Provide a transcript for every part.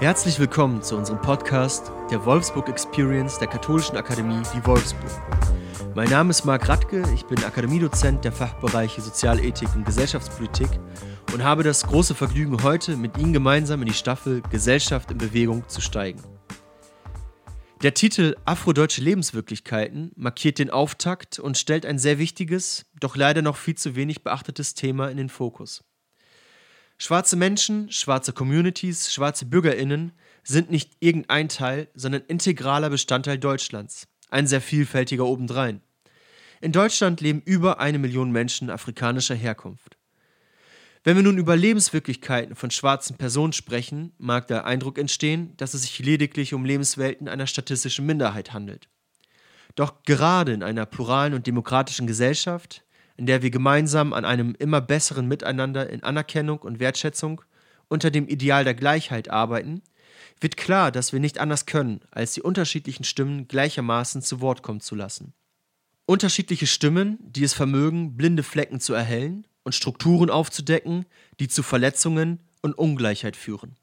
Herzlich willkommen zu unserem Podcast der Wolfsburg Experience der Katholischen Akademie die Wolfsburg. Mein Name ist Marc Radke, ich bin Akademiedozent der Fachbereiche Sozialethik und Gesellschaftspolitik und habe das große Vergnügen, heute mit Ihnen gemeinsam in die Staffel Gesellschaft in Bewegung zu steigen. Der Titel Afrodeutsche Lebenswirklichkeiten markiert den Auftakt und stellt ein sehr wichtiges, doch leider noch viel zu wenig beachtetes Thema in den Fokus. Schwarze Menschen, schwarze Communities, schwarze Bürgerinnen sind nicht irgendein Teil, sondern integraler Bestandteil Deutschlands, ein sehr vielfältiger obendrein. In Deutschland leben über eine Million Menschen afrikanischer Herkunft. Wenn wir nun über Lebenswirklichkeiten von schwarzen Personen sprechen, mag der Eindruck entstehen, dass es sich lediglich um Lebenswelten einer statistischen Minderheit handelt. Doch gerade in einer pluralen und demokratischen Gesellschaft in der wir gemeinsam an einem immer besseren Miteinander in Anerkennung und Wertschätzung unter dem Ideal der Gleichheit arbeiten, wird klar, dass wir nicht anders können, als die unterschiedlichen Stimmen gleichermaßen zu Wort kommen zu lassen. Unterschiedliche Stimmen, die es vermögen, blinde Flecken zu erhellen und Strukturen aufzudecken, die zu Verletzungen und Ungleichheit führen.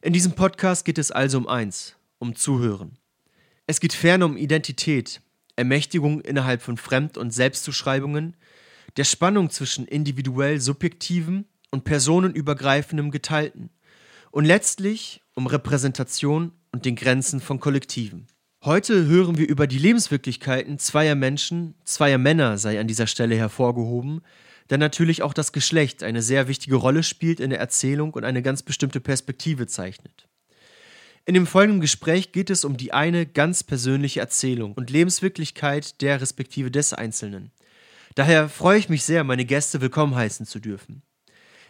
In diesem Podcast geht es also um eins, um Zuhören. Es geht ferner um Identität, Ermächtigung innerhalb von Fremd- und Selbstzuschreibungen, der Spannung zwischen individuell subjektivem und personenübergreifendem Geteilten und letztlich um Repräsentation und den Grenzen von Kollektiven. Heute hören wir über die Lebenswirklichkeiten zweier Menschen, zweier Männer sei an dieser Stelle hervorgehoben, da natürlich auch das Geschlecht eine sehr wichtige Rolle spielt in der Erzählung und eine ganz bestimmte Perspektive zeichnet. In dem folgenden Gespräch geht es um die eine ganz persönliche Erzählung und Lebenswirklichkeit der respektive des Einzelnen. Daher freue ich mich sehr, meine Gäste willkommen heißen zu dürfen.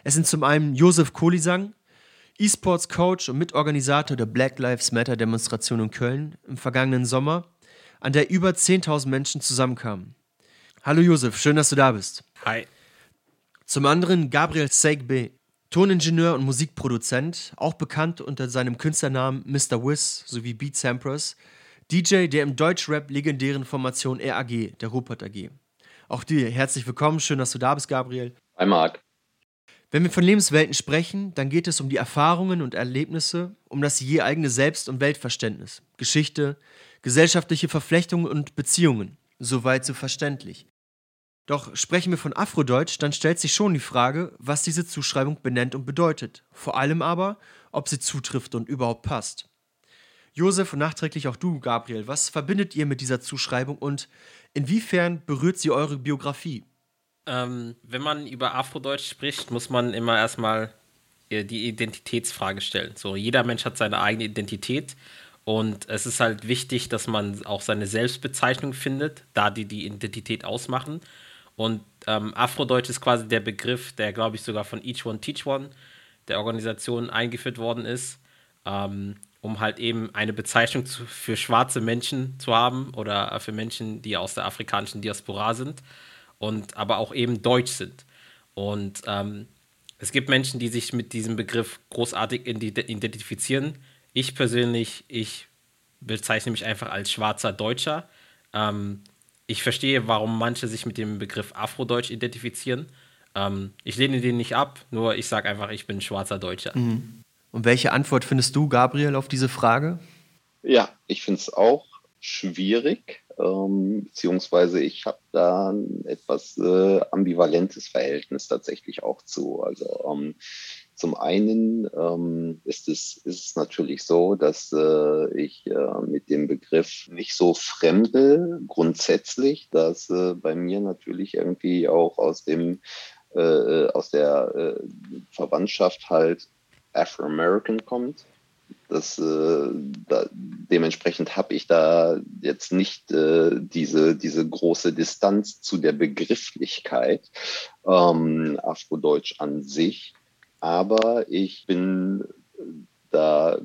Es sind zum einen Josef Kolisang, E-Sports Coach und Mitorganisator der Black Lives Matter Demonstration in Köln im vergangenen Sommer, an der über 10.000 Menschen zusammenkamen. Hallo Josef, schön, dass du da bist. Hi. Zum anderen Gabriel Seigbe, Toningenieur und Musikproduzent, auch bekannt unter seinem Künstlernamen Mr. Wiz sowie Beat Sampras, DJ der im Deutschrap legendären Formation RAG, der Rupert AG. Auch dir herzlich willkommen, schön, dass du da bist, Gabriel. Hi, Marc. Wenn wir von Lebenswelten sprechen, dann geht es um die Erfahrungen und Erlebnisse, um das je eigene Selbst- und Weltverständnis, Geschichte, gesellschaftliche Verflechtungen und Beziehungen. Soweit so verständlich. Doch sprechen wir von Afrodeutsch, dann stellt sich schon die Frage, was diese Zuschreibung benennt und bedeutet. Vor allem aber, ob sie zutrifft und überhaupt passt. Josef und nachträglich auch du, Gabriel, was verbindet ihr mit dieser Zuschreibung und inwiefern berührt sie eure Biografie? Ähm, wenn man über Afrodeutsch spricht, muss man immer erstmal äh, die Identitätsfrage stellen. So, jeder Mensch hat seine eigene Identität und es ist halt wichtig, dass man auch seine Selbstbezeichnung findet, da die die Identität ausmachen. Und ähm, Afrodeutsch ist quasi der Begriff, der, glaube ich, sogar von Each One Teach One, der Organisation, eingeführt worden ist, ähm, um halt eben eine Bezeichnung zu, für schwarze Menschen zu haben oder für Menschen, die aus der afrikanischen Diaspora sind und aber auch eben deutsch sind. Und ähm, es gibt Menschen, die sich mit diesem Begriff großartig identifizieren. Ich persönlich, ich bezeichne mich einfach als schwarzer Deutscher. Ähm, ich verstehe, warum manche sich mit dem Begriff Afrodeutsch identifizieren. Ähm, ich lehne den nicht ab, nur ich sage einfach, ich bin schwarzer Deutscher. Mhm. Und welche Antwort findest du, Gabriel, auf diese Frage? Ja, ich finde es auch schwierig, ähm, beziehungsweise ich habe da ein etwas äh, ambivalentes Verhältnis tatsächlich auch zu. Also ähm, zum einen ähm, ist, es, ist es natürlich so, dass äh, ich äh, mit dem Begriff nicht so fremde grundsätzlich, dass äh, bei mir natürlich irgendwie auch aus dem äh, aus der äh, Verwandtschaft halt Afro-American kommt. Das, äh, da, dementsprechend habe ich da jetzt nicht äh, diese, diese große Distanz zu der Begrifflichkeit ähm, Afrodeutsch an sich. Aber ich bin da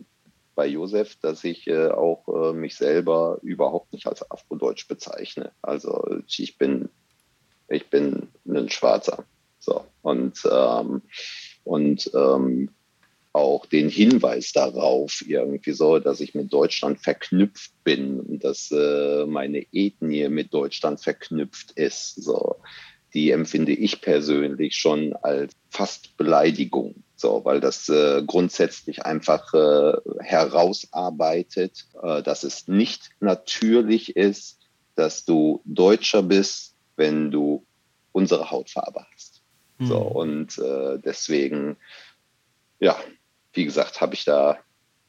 bei Josef, dass ich äh, auch äh, mich selber überhaupt nicht als Afrodeutsch bezeichne. Also ich bin, ich bin ein Schwarzer. So. Und, ähm, und ähm, auch den Hinweis darauf irgendwie so, dass ich mit Deutschland verknüpft bin und dass äh, meine Ethnie mit Deutschland verknüpft ist. So die empfinde ich persönlich schon als fast Beleidigung. So, weil das äh, grundsätzlich einfach äh, herausarbeitet, äh, dass es nicht natürlich ist, dass du Deutscher bist, wenn du unsere Hautfarbe hast. Mhm. So, und äh, deswegen, ja, wie gesagt, habe ich da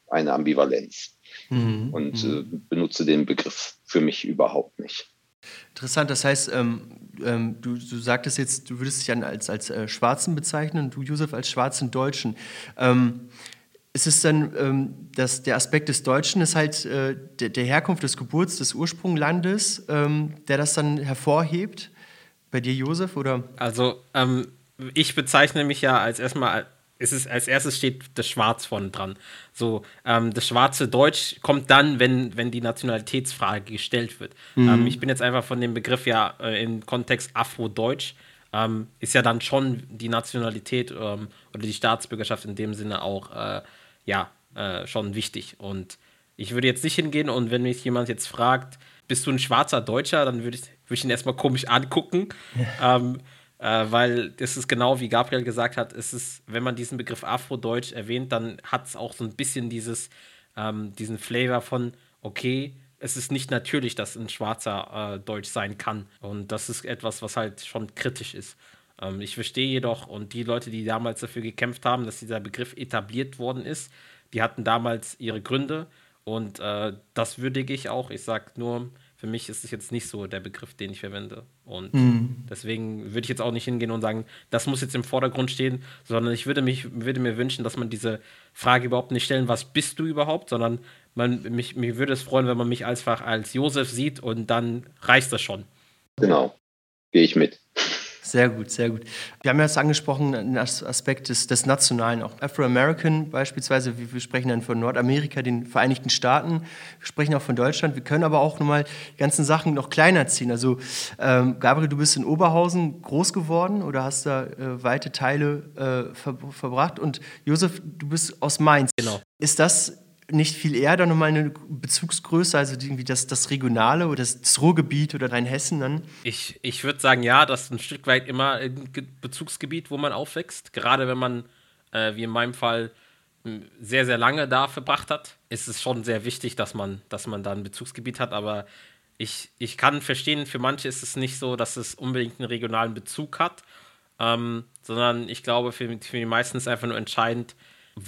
eine Ambivalenz mhm. und mhm. Äh, benutze den Begriff für mich überhaupt nicht. Interessant, das heißt, ähm, ähm, du, du sagtest jetzt, du würdest dich als, als äh, Schwarzen bezeichnen du, Josef, als schwarzen Deutschen. Ähm, ist es dann, ähm, dass der Aspekt des Deutschen ist halt äh, der, der, Herkunft des Geburts, des Ursprunglandes, ähm, der das dann hervorhebt? Bei dir, Josef, oder? Also, ähm, ich bezeichne mich ja als erstmal es ist, als erstes steht das Schwarz vorne dran. So, ähm, das schwarze Deutsch kommt dann, wenn, wenn die Nationalitätsfrage gestellt wird. Mhm. Ähm, ich bin jetzt einfach von dem Begriff ja äh, im Kontext Afro-Deutsch, ähm, ist ja dann schon die Nationalität ähm, oder die Staatsbürgerschaft in dem Sinne auch, äh, ja, äh, schon wichtig. Und ich würde jetzt nicht hingehen und wenn mich jemand jetzt fragt, bist du ein schwarzer Deutscher, dann würde ich, würd ich ihn erstmal komisch angucken. Ja. Äh, weil es ist genau wie Gabriel gesagt hat, es ist, wenn man diesen Begriff Afrodeutsch erwähnt, dann hat es auch so ein bisschen dieses, ähm, diesen Flavor von, okay, es ist nicht natürlich, dass ein schwarzer äh, Deutsch sein kann. Und das ist etwas, was halt schon kritisch ist. Ähm, ich verstehe jedoch, und die Leute, die damals dafür gekämpft haben, dass dieser Begriff etabliert worden ist, die hatten damals ihre Gründe. Und äh, das würdige ich auch. Ich sage nur, für mich ist es jetzt nicht so der Begriff, den ich verwende. Und mhm. deswegen würde ich jetzt auch nicht hingehen und sagen, das muss jetzt im Vordergrund stehen, sondern ich würde, mich, würde mir wünschen, dass man diese Frage überhaupt nicht stellen, was bist du überhaupt, sondern man, mich, mich würde es freuen, wenn man mich einfach als Josef sieht und dann reicht das schon. Genau, gehe ich mit. Sehr gut, sehr gut. Wir haben ja jetzt angesprochen, den Aspekt des, des Nationalen, auch Afro-American beispielsweise. Wir, wir, sprechen dann von Nordamerika, den Vereinigten Staaten. Wir sprechen auch von Deutschland. Wir können aber auch nochmal die ganzen Sachen noch kleiner ziehen. Also, ähm, Gabriel, du bist in Oberhausen groß geworden oder hast da äh, weite Teile äh, ver verbracht. Und Josef, du bist aus Mainz. Genau. Ist das nicht viel eher dann nochmal eine Bezugsgröße, also irgendwie das, das Regionale oder das, Ruhrgebiet oder Rheinhessen dann? Ich, ich würde sagen, ja, das ist ein Stück weit immer ein Bezugsgebiet, wo man aufwächst. Gerade wenn man, äh, wie in meinem Fall, sehr, sehr lange da verbracht hat, ist es schon sehr wichtig, dass man, dass man da ein Bezugsgebiet hat. Aber ich, ich kann verstehen, für manche ist es nicht so, dass es unbedingt einen regionalen Bezug hat, ähm, sondern ich glaube, für, für die meisten ist einfach nur entscheidend,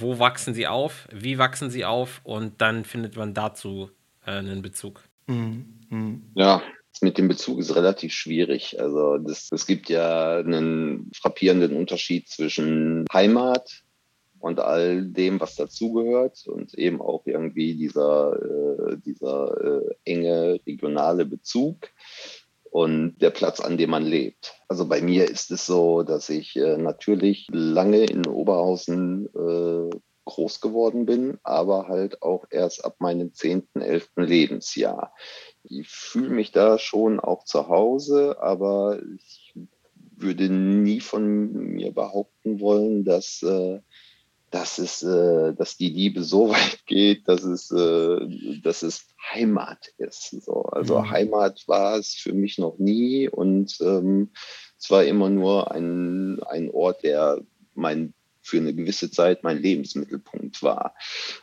wo wachsen sie auf, wie wachsen sie auf und dann findet man dazu äh, einen Bezug. Mhm. Mhm. Ja, mit dem Bezug ist relativ schwierig. Also es gibt ja einen frappierenden Unterschied zwischen Heimat und all dem, was dazugehört und eben auch irgendwie dieser, äh, dieser äh, enge regionale Bezug und der Platz, an dem man lebt. Also bei mir ist es so, dass ich äh, natürlich lange in Oberhausen äh, groß geworden bin, aber halt auch erst ab meinem zehnten, elften Lebensjahr. Ich fühle mich da schon auch zu Hause, aber ich würde nie von mir behaupten wollen, dass äh, dass es, äh, dass die Liebe so weit geht, dass es, äh, dass es Heimat ist. So. Also mhm. Heimat war es für mich noch nie und ähm, es war immer nur ein, ein Ort, der mein für eine gewisse Zeit mein Lebensmittelpunkt war.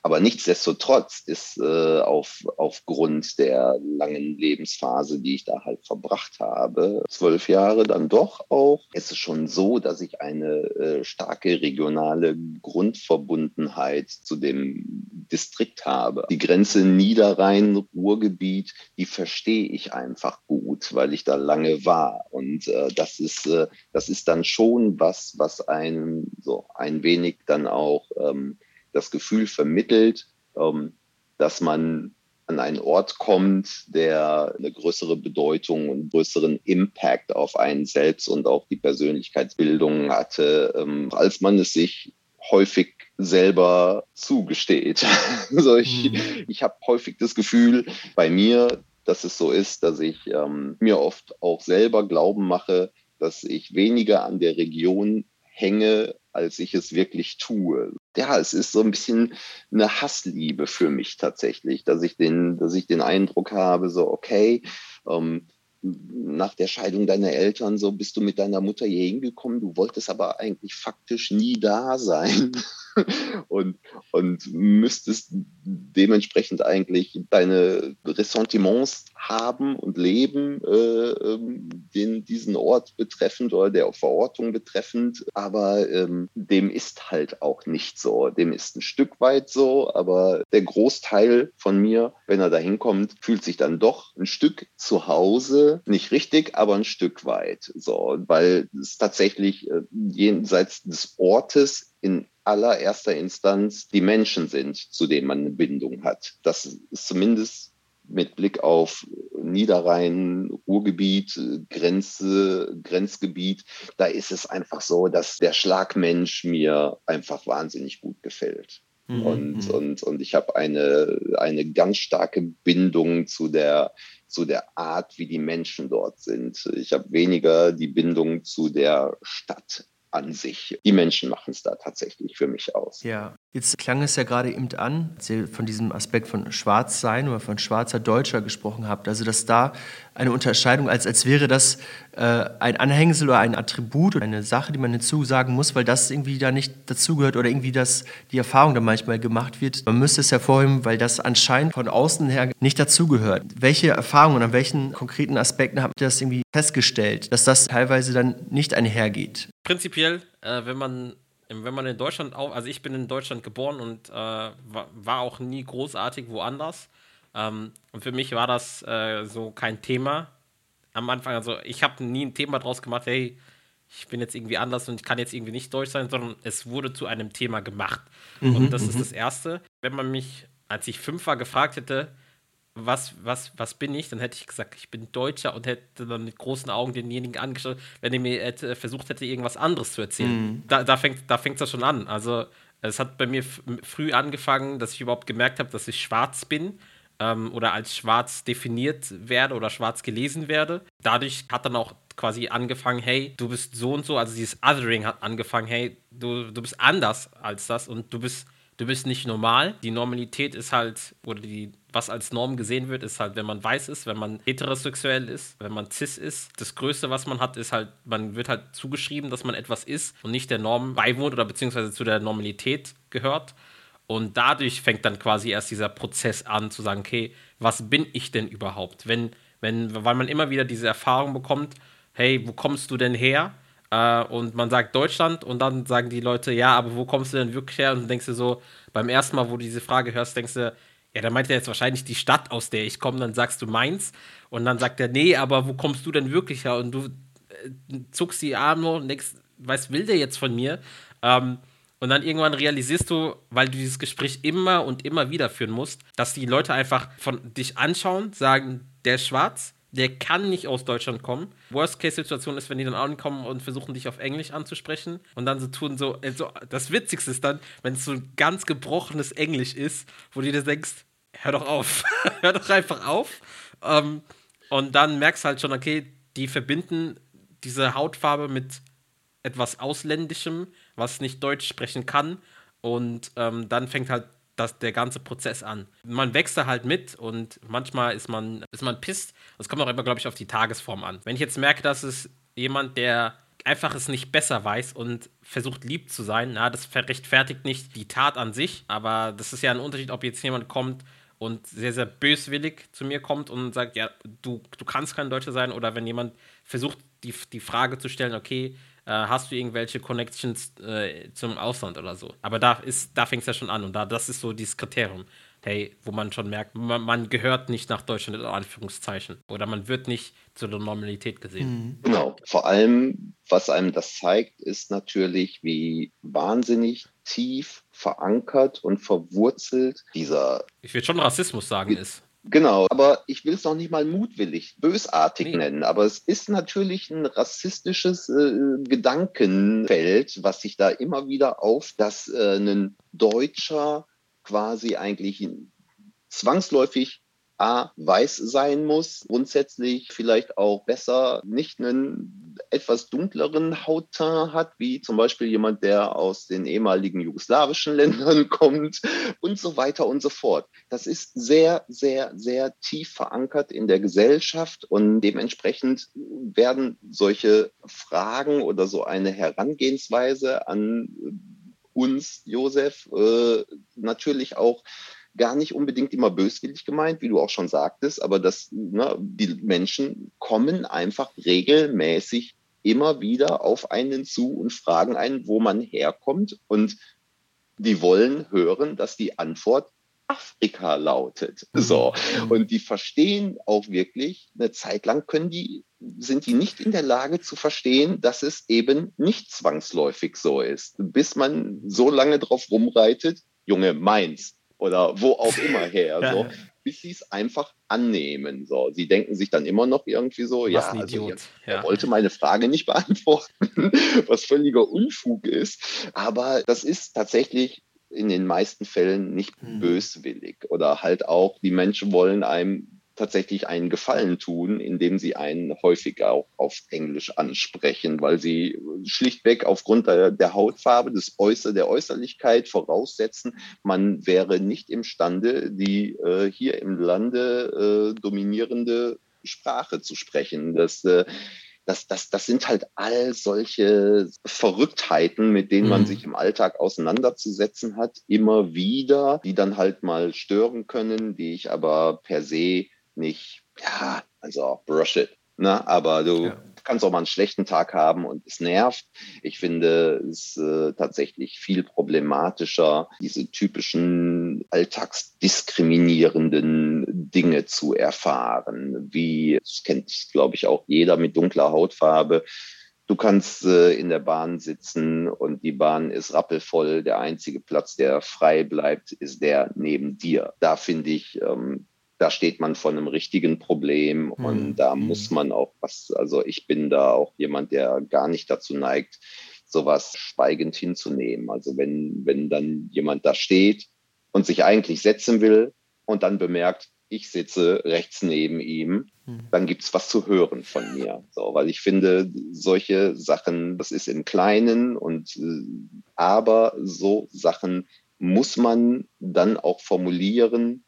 Aber nichtsdestotrotz ist äh, auf, aufgrund der langen Lebensphase, die ich da halt verbracht habe, zwölf Jahre dann doch auch, ist es schon so, dass ich eine äh, starke regionale Grundverbundenheit zu dem Distrikt habe. Die Grenze Niederrhein-Ruhrgebiet, die verstehe ich einfach gut, weil ich da lange war. Und äh, das ist, äh, das ist dann schon was, was einem so ein ein wenig dann auch ähm, das Gefühl vermittelt, ähm, dass man an einen Ort kommt, der eine größere Bedeutung und größeren Impact auf einen selbst und auch die Persönlichkeitsbildung hatte, ähm, als man es sich häufig selber zugesteht. also ich, mhm. ich habe häufig das Gefühl bei mir, dass es so ist, dass ich ähm, mir oft auch selber Glauben mache, dass ich weniger an der Region hänge, als ich es wirklich tue. Ja, es ist so ein bisschen eine Hassliebe für mich tatsächlich, dass ich den, dass ich den Eindruck habe, so, okay, ähm, nach der Scheidung deiner Eltern, so bist du mit deiner Mutter hier hingekommen, du wolltest aber eigentlich faktisch nie da sein und, und müsstest dementsprechend eigentlich deine Ressentiments haben und leben, äh, ähm, den, diesen Ort betreffend oder der Verortung betreffend. Aber ähm, dem ist halt auch nicht so. Dem ist ein Stück weit so, aber der Großteil von mir, wenn er da hinkommt, fühlt sich dann doch ein Stück zu Hause, nicht richtig, aber ein Stück weit. So, weil es tatsächlich äh, jenseits des Ortes in allererster Instanz die Menschen sind, zu denen man eine Bindung hat. Das ist zumindest mit Blick auf Niederrhein, Ruhrgebiet, Grenze, Grenzgebiet, da ist es einfach so, dass der Schlagmensch mir einfach wahnsinnig gut gefällt. Mhm. Und, mhm. und, und ich habe eine, eine ganz starke Bindung zu der, zu der Art, wie die Menschen dort sind. Ich habe weniger die Bindung zu der Stadt an sich. Die Menschen machen es da tatsächlich für mich aus. Ja, jetzt klang es ja gerade eben an, als ihr von diesem Aspekt von Schwarzsein oder von schwarzer Deutscher gesprochen habt. Also, dass da eine Unterscheidung, als, als wäre das äh, ein Anhängsel oder ein Attribut oder eine Sache, die man hinzusagen muss, weil das irgendwie da nicht dazugehört oder irgendwie das, die Erfahrung da manchmal gemacht wird. Man müsste es hervorheben, weil das anscheinend von außen her nicht dazugehört. Welche Erfahrungen, an welchen konkreten Aspekten habt ihr das irgendwie festgestellt, dass das teilweise dann nicht einhergeht? Prinzipiell, äh, wenn man wenn man in Deutschland auch, also ich bin in Deutschland geboren und äh, war, auch nie großartig woanders. Ähm, und für mich war das äh, so kein Thema am Anfang. Also ich habe nie ein Thema draus gemacht, hey, ich bin jetzt irgendwie anders und ich kann jetzt irgendwie nicht deutsch sein, sondern es wurde zu einem Thema gemacht. Mhm, und das ist mhm. das Erste. Wenn man mich, als ich fünf war, gefragt hätte, was, was, was bin ich, dann hätte ich gesagt, ich bin Deutscher und hätte dann mit großen Augen denjenigen angeschaut, wenn er mir hätte, versucht hätte, irgendwas anderes zu erzählen. Mhm. Da, da fängt es da das schon an. Also es hat bei mir früh angefangen, dass ich überhaupt gemerkt habe, dass ich schwarz bin ähm, oder als schwarz definiert werde oder schwarz gelesen werde. Dadurch hat dann auch quasi angefangen, hey, du bist so und so, also dieses Othering hat angefangen, hey, du, du bist anders als das und du bist du bist nicht normal. Die Normalität ist halt, oder die, was als Norm gesehen wird, ist halt, wenn man weiß ist, wenn man heterosexuell ist, wenn man cis ist. Das Größte, was man hat, ist halt, man wird halt zugeschrieben, dass man etwas ist und nicht der Norm beiwohnt oder beziehungsweise zu der Normalität gehört. Und dadurch fängt dann quasi erst dieser Prozess an, zu sagen, okay, was bin ich denn überhaupt? Wenn, wenn, weil man immer wieder diese Erfahrung bekommt, hey, wo kommst du denn her? Äh, und man sagt Deutschland und dann sagen die Leute, ja, aber wo kommst du denn wirklich her? Und dann denkst du so, beim ersten Mal, wo du diese Frage hörst, denkst du, ja, da meint er jetzt wahrscheinlich die Stadt, aus der ich komme. Dann sagst du Mainz. Und dann sagt er, nee, aber wo kommst du denn wirklich her? Und du äh, zuckst die Arme und denkst, was will der jetzt von mir? Ähm, und dann irgendwann realisierst du, weil du dieses Gespräch immer und immer wieder führen musst, dass die Leute einfach von dich anschauen, sagen, der ist schwarz, der kann nicht aus Deutschland kommen. Worst-Case-Situation ist, wenn die dann ankommen und versuchen, dich auf Englisch anzusprechen und dann so tun, so, also das Witzigste ist dann, wenn es so ein ganz gebrochenes Englisch ist, wo du dir denkst, hör doch auf, hör doch einfach auf. Ähm, und dann merkst halt schon, okay, die verbinden diese Hautfarbe mit etwas Ausländischem, was nicht Deutsch sprechen kann. Und ähm, dann fängt halt das, der ganze Prozess an. Man wächst da halt mit und manchmal ist man, ist man pisst. Das kommt auch immer, glaube ich, auf die Tagesform an. Wenn ich jetzt merke, dass es jemand, der einfach es nicht besser weiß und versucht lieb zu sein, na, das rechtfertigt nicht die Tat an sich, aber das ist ja ein Unterschied, ob jetzt jemand kommt und sehr, sehr böswillig zu mir kommt und sagt, ja, du, du kannst kein Deutscher sein, oder wenn jemand versucht, die, die Frage zu stellen, okay, äh, hast du irgendwelche Connections äh, zum Ausland oder so. Aber da da fängt es ja schon an und da das ist so dieses Kriterium. Hey, wo man schon merkt, man, man, gehört nicht nach Deutschland in Anführungszeichen oder man wird nicht zu der Normalität gesehen. Mhm. Genau. Vor allem, was einem das zeigt, ist natürlich, wie wahnsinnig tief verankert und verwurzelt dieser. Ich würde schon Rassismus sagen, ist. Genau, aber ich will es noch nicht mal mutwillig, bösartig nee. nennen. Aber es ist natürlich ein rassistisches äh, Gedankenfeld, was sich da immer wieder auf, dass äh, ein Deutscher quasi eigentlich zwangsläufig A, weiß sein muss, grundsätzlich vielleicht auch besser nicht ein etwas dunkleren Hautteint hat, wie zum Beispiel jemand, der aus den ehemaligen jugoslawischen Ländern kommt und so weiter und so fort. Das ist sehr, sehr, sehr tief verankert in der Gesellschaft und dementsprechend werden solche Fragen oder so eine Herangehensweise an uns, Josef, äh, natürlich auch gar nicht unbedingt immer böswillig gemeint, wie du auch schon sagtest, aber dass ne, die Menschen kommen einfach regelmäßig immer wieder auf einen zu und fragen einen, wo man herkommt und die wollen hören, dass die Antwort Afrika lautet. Mhm. So. Und die verstehen auch wirklich, eine Zeit lang können die, sind die nicht in der Lage zu verstehen, dass es eben nicht zwangsläufig so ist. Bis man so lange drauf rumreitet, Junge, meins oder wo auch immer her, so, bis sie es einfach annehmen. So, sie denken sich dann immer noch irgendwie so, was ja, also er ja. wollte meine Frage nicht beantworten, was völliger Unfug ist. Aber das ist tatsächlich in den meisten Fällen nicht hm. böswillig oder halt auch die Menschen wollen einem tatsächlich einen Gefallen tun, indem sie einen häufiger auch auf Englisch ansprechen, weil sie schlichtweg aufgrund der, der Hautfarbe, des Äußer, der Äußerlichkeit voraussetzen, man wäre nicht imstande, die äh, hier im Lande äh, dominierende Sprache zu sprechen. Das äh, das, das, das sind halt all solche Verrücktheiten, mit denen man mhm. sich im Alltag auseinanderzusetzen hat, immer wieder, die dann halt mal stören können, die ich aber per se nicht, ja, also brush it. Ne? Aber du ja. Kannst auch mal einen schlechten Tag haben und es nervt. Ich finde es äh, tatsächlich viel problematischer, diese typischen alltagsdiskriminierenden Dinge zu erfahren. Wie, das kennt, glaube ich, auch jeder mit dunkler Hautfarbe. Du kannst äh, in der Bahn sitzen und die Bahn ist rappelvoll. Der einzige Platz, der frei bleibt, ist der neben dir. Da finde ich, ähm, da steht man vor einem richtigen Problem und mhm. da muss man auch was, also ich bin da auch jemand, der gar nicht dazu neigt, sowas schweigend hinzunehmen. Also wenn, wenn dann jemand da steht und sich eigentlich setzen will und dann bemerkt, ich sitze rechts neben ihm, mhm. dann gibt's was zu hören von mir. So, weil ich finde, solche Sachen, das ist im Kleinen und äh, aber so Sachen muss man dann auch formulieren,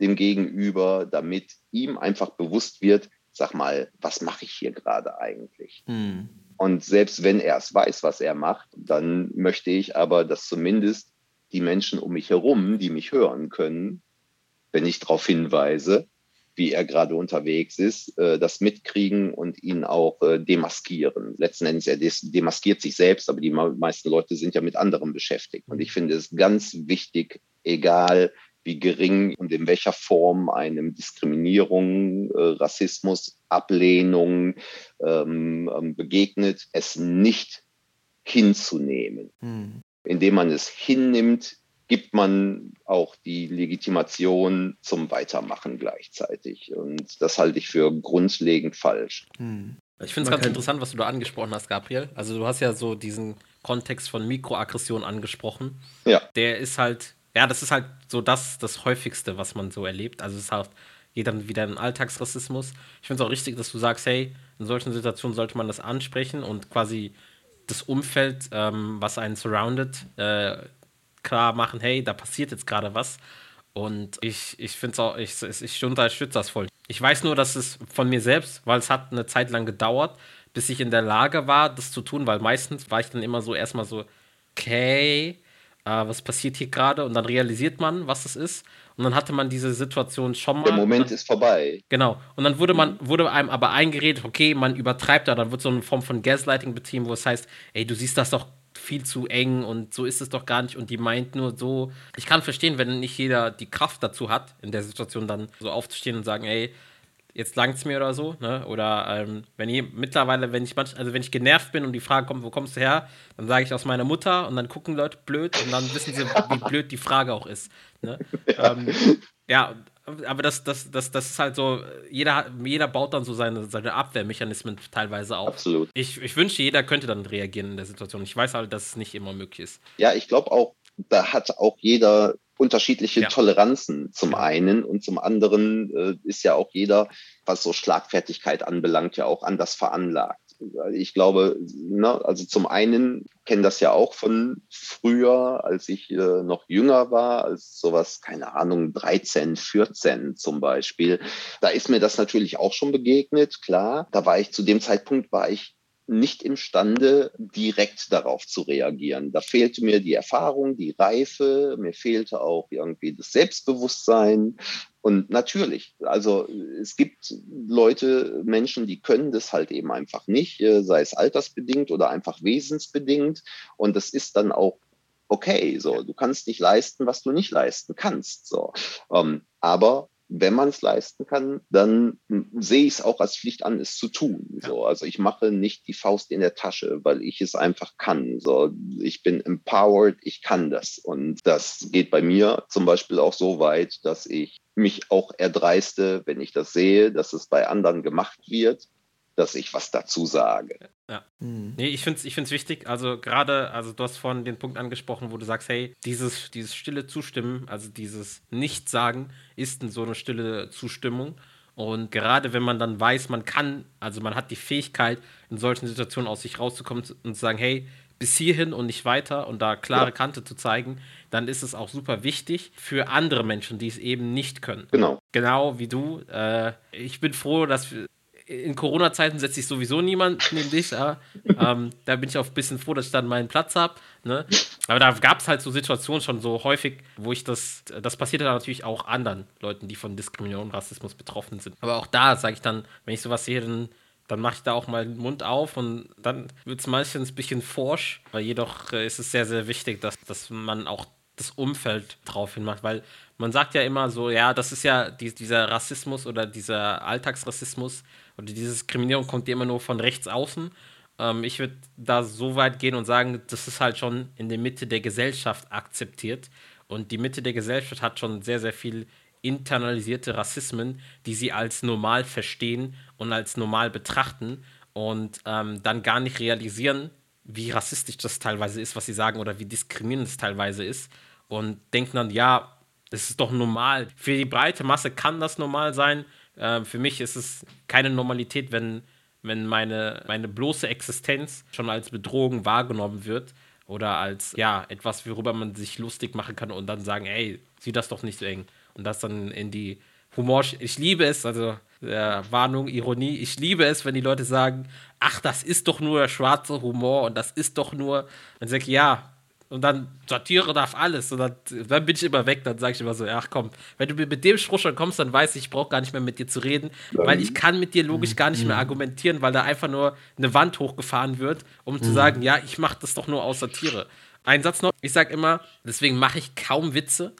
dem Gegenüber, damit ihm einfach bewusst wird, sag mal, was mache ich hier gerade eigentlich? Hm. Und selbst wenn er es weiß, was er macht, dann möchte ich aber, dass zumindest die Menschen um mich herum, die mich hören können, wenn ich darauf hinweise, wie er gerade unterwegs ist, äh, das mitkriegen und ihn auch äh, demaskieren. Letzten Endes, er demaskiert sich selbst, aber die meisten Leute sind ja mit anderem beschäftigt. Und ich finde es ganz wichtig, egal wie gering und in welcher Form einem Diskriminierung, äh, Rassismus, Ablehnung ähm, ähm, begegnet, es nicht hinzunehmen. Hm. Indem man es hinnimmt, gibt man auch die Legitimation zum Weitermachen gleichzeitig. Und das halte ich für grundlegend falsch. Hm. Ich finde es ganz interessant, was du da angesprochen hast, Gabriel. Also du hast ja so diesen Kontext von Mikroaggression angesprochen. Ja. Der ist halt ja, das ist halt so das, das häufigste, was man so erlebt. Also es ist halt dann wieder in Alltagsrassismus. Ich finde es auch richtig, dass du sagst, hey, in solchen Situationen sollte man das ansprechen und quasi das Umfeld, ähm, was einen surroundet, äh, klar machen, hey, da passiert jetzt gerade was. Und ich, ich finde es auch, ich, ich unterstütze das voll. Ich weiß nur, dass es von mir selbst, weil es hat eine Zeit lang gedauert, bis ich in der Lage war, das zu tun, weil meistens war ich dann immer so erstmal so, okay, äh, was passiert hier gerade und dann realisiert man, was es ist. Und dann hatte man diese Situation schon mal. Der Moment ist vorbei. Genau. Und dann wurde man, mhm. wurde einem aber eingeredet, okay, man übertreibt da, dann wird so eine Form von Gaslighting betrieben, wo es heißt, ey, du siehst das doch viel zu eng und so ist es doch gar nicht und die meint nur so. Ich kann verstehen, wenn nicht jeder die Kraft dazu hat, in der Situation dann so aufzustehen und sagen, ey, jetzt langt es mir oder so, ne? Oder ähm, wenn ich mittlerweile, wenn ich manch, also wenn ich genervt bin und die Frage kommt, wo kommst du her, dann sage ich aus meiner Mutter und dann gucken Leute blöd und dann wissen sie, wie blöd die Frage auch ist. Ne? Ja. Ähm, ja, aber das, das, das, das ist halt so, jeder, jeder baut dann so seine, seine Abwehrmechanismen teilweise auf. Absolut. Ich, ich wünschte, jeder könnte dann reagieren in der Situation. Ich weiß halt, dass es nicht immer möglich ist. Ja, ich glaube auch, da hat auch jeder unterschiedliche ja. Toleranzen zum einen und zum anderen äh, ist ja auch jeder, was so Schlagfertigkeit anbelangt, ja auch anders veranlagt. Ich glaube, ne, also zum einen kenne das ja auch von früher, als ich äh, noch jünger war, als sowas, keine Ahnung, 13, 14 zum Beispiel. Da ist mir das natürlich auch schon begegnet, klar. Da war ich zu dem Zeitpunkt, war ich nicht imstande, direkt darauf zu reagieren. Da fehlte mir die Erfahrung, die Reife, mir fehlte auch irgendwie das Selbstbewusstsein. Und natürlich, also es gibt Leute, Menschen, die können das halt eben einfach nicht, äh, sei es altersbedingt oder einfach wesensbedingt. Und das ist dann auch okay. So, du kannst nicht leisten, was du nicht leisten kannst. So, ähm, aber wenn man es leisten kann, dann sehe ich es auch als Pflicht an, es zu tun. So, also ich mache nicht die Faust in der Tasche, weil ich es einfach kann. So, ich bin empowered, ich kann das. Und das geht bei mir zum Beispiel auch so weit, dass ich mich auch erdreiste, wenn ich das sehe, dass es bei anderen gemacht wird, dass ich was dazu sage. Ja. Mhm. Nee, ich finde es ich find's wichtig. Also gerade, also du hast vorhin den Punkt angesprochen, wo du sagst, hey, dieses, dieses stille Zustimmen, also dieses Nichtsagen ist so eine stille Zustimmung. Und gerade wenn man dann weiß, man kann, also man hat die Fähigkeit, in solchen Situationen aus sich rauszukommen und zu sagen, hey, bis hierhin und nicht weiter und da klare ja. Kante zu zeigen, dann ist es auch super wichtig für andere Menschen, die es eben nicht können. Genau. Genau wie du. Äh, ich bin froh, dass wir, in Corona-Zeiten setze ich sowieso niemand neben dich. Ja. ähm, da bin ich auch ein bisschen froh, dass ich dann meinen Platz habe. Ne? Aber da gab es halt so Situationen schon so häufig, wo ich das, das passiert dann natürlich auch anderen Leuten, die von Diskriminierung und Rassismus betroffen sind. Aber auch da sage ich dann, wenn ich sowas sehe, dann, dann mache ich da auch mal den Mund auf und dann wird es meistens ein bisschen forsch, weil jedoch äh, ist es sehr, sehr wichtig, dass, dass man auch das Umfeld drauf hin macht, weil man sagt ja immer so, ja, das ist ja die, dieser Rassismus oder dieser Alltagsrassismus oder diese Diskriminierung kommt immer nur von rechts außen. Ähm, ich würde da so weit gehen und sagen, das ist halt schon in der Mitte der Gesellschaft akzeptiert und die Mitte der Gesellschaft hat schon sehr, sehr viel internalisierte Rassismen, die sie als normal verstehen und als normal betrachten und ähm, dann gar nicht realisieren, wie rassistisch das teilweise ist, was sie sagen, oder wie diskriminierend es teilweise ist. Und denken dann, ja, das ist doch normal. Für die breite Masse kann das normal sein. Äh, für mich ist es keine Normalität, wenn, wenn meine, meine bloße Existenz schon als Bedrohung wahrgenommen wird oder als ja etwas, worüber man sich lustig machen kann und dann sagen, ey, sieh das doch nicht so eng. Und das dann in die Humor. Ich liebe es, also äh, Warnung, Ironie. Ich liebe es, wenn die Leute sagen, ach, das ist doch nur schwarzer Humor und das ist doch nur. Dann sage ich, ja. Und dann Satire darf alles. Und dann, dann bin ich immer weg. Dann sage ich immer so, ach komm, wenn du mit dem Spruch schon kommst, dann weiß ich, ich brauche gar nicht mehr mit dir zu reden, weil ich kann mit dir logisch gar nicht mehr argumentieren, weil da einfach nur eine Wand hochgefahren wird, um zu sagen, ja, ich mache das doch nur aus Satire. Ein Satz noch, ich sage immer, deswegen mache ich kaum Witze,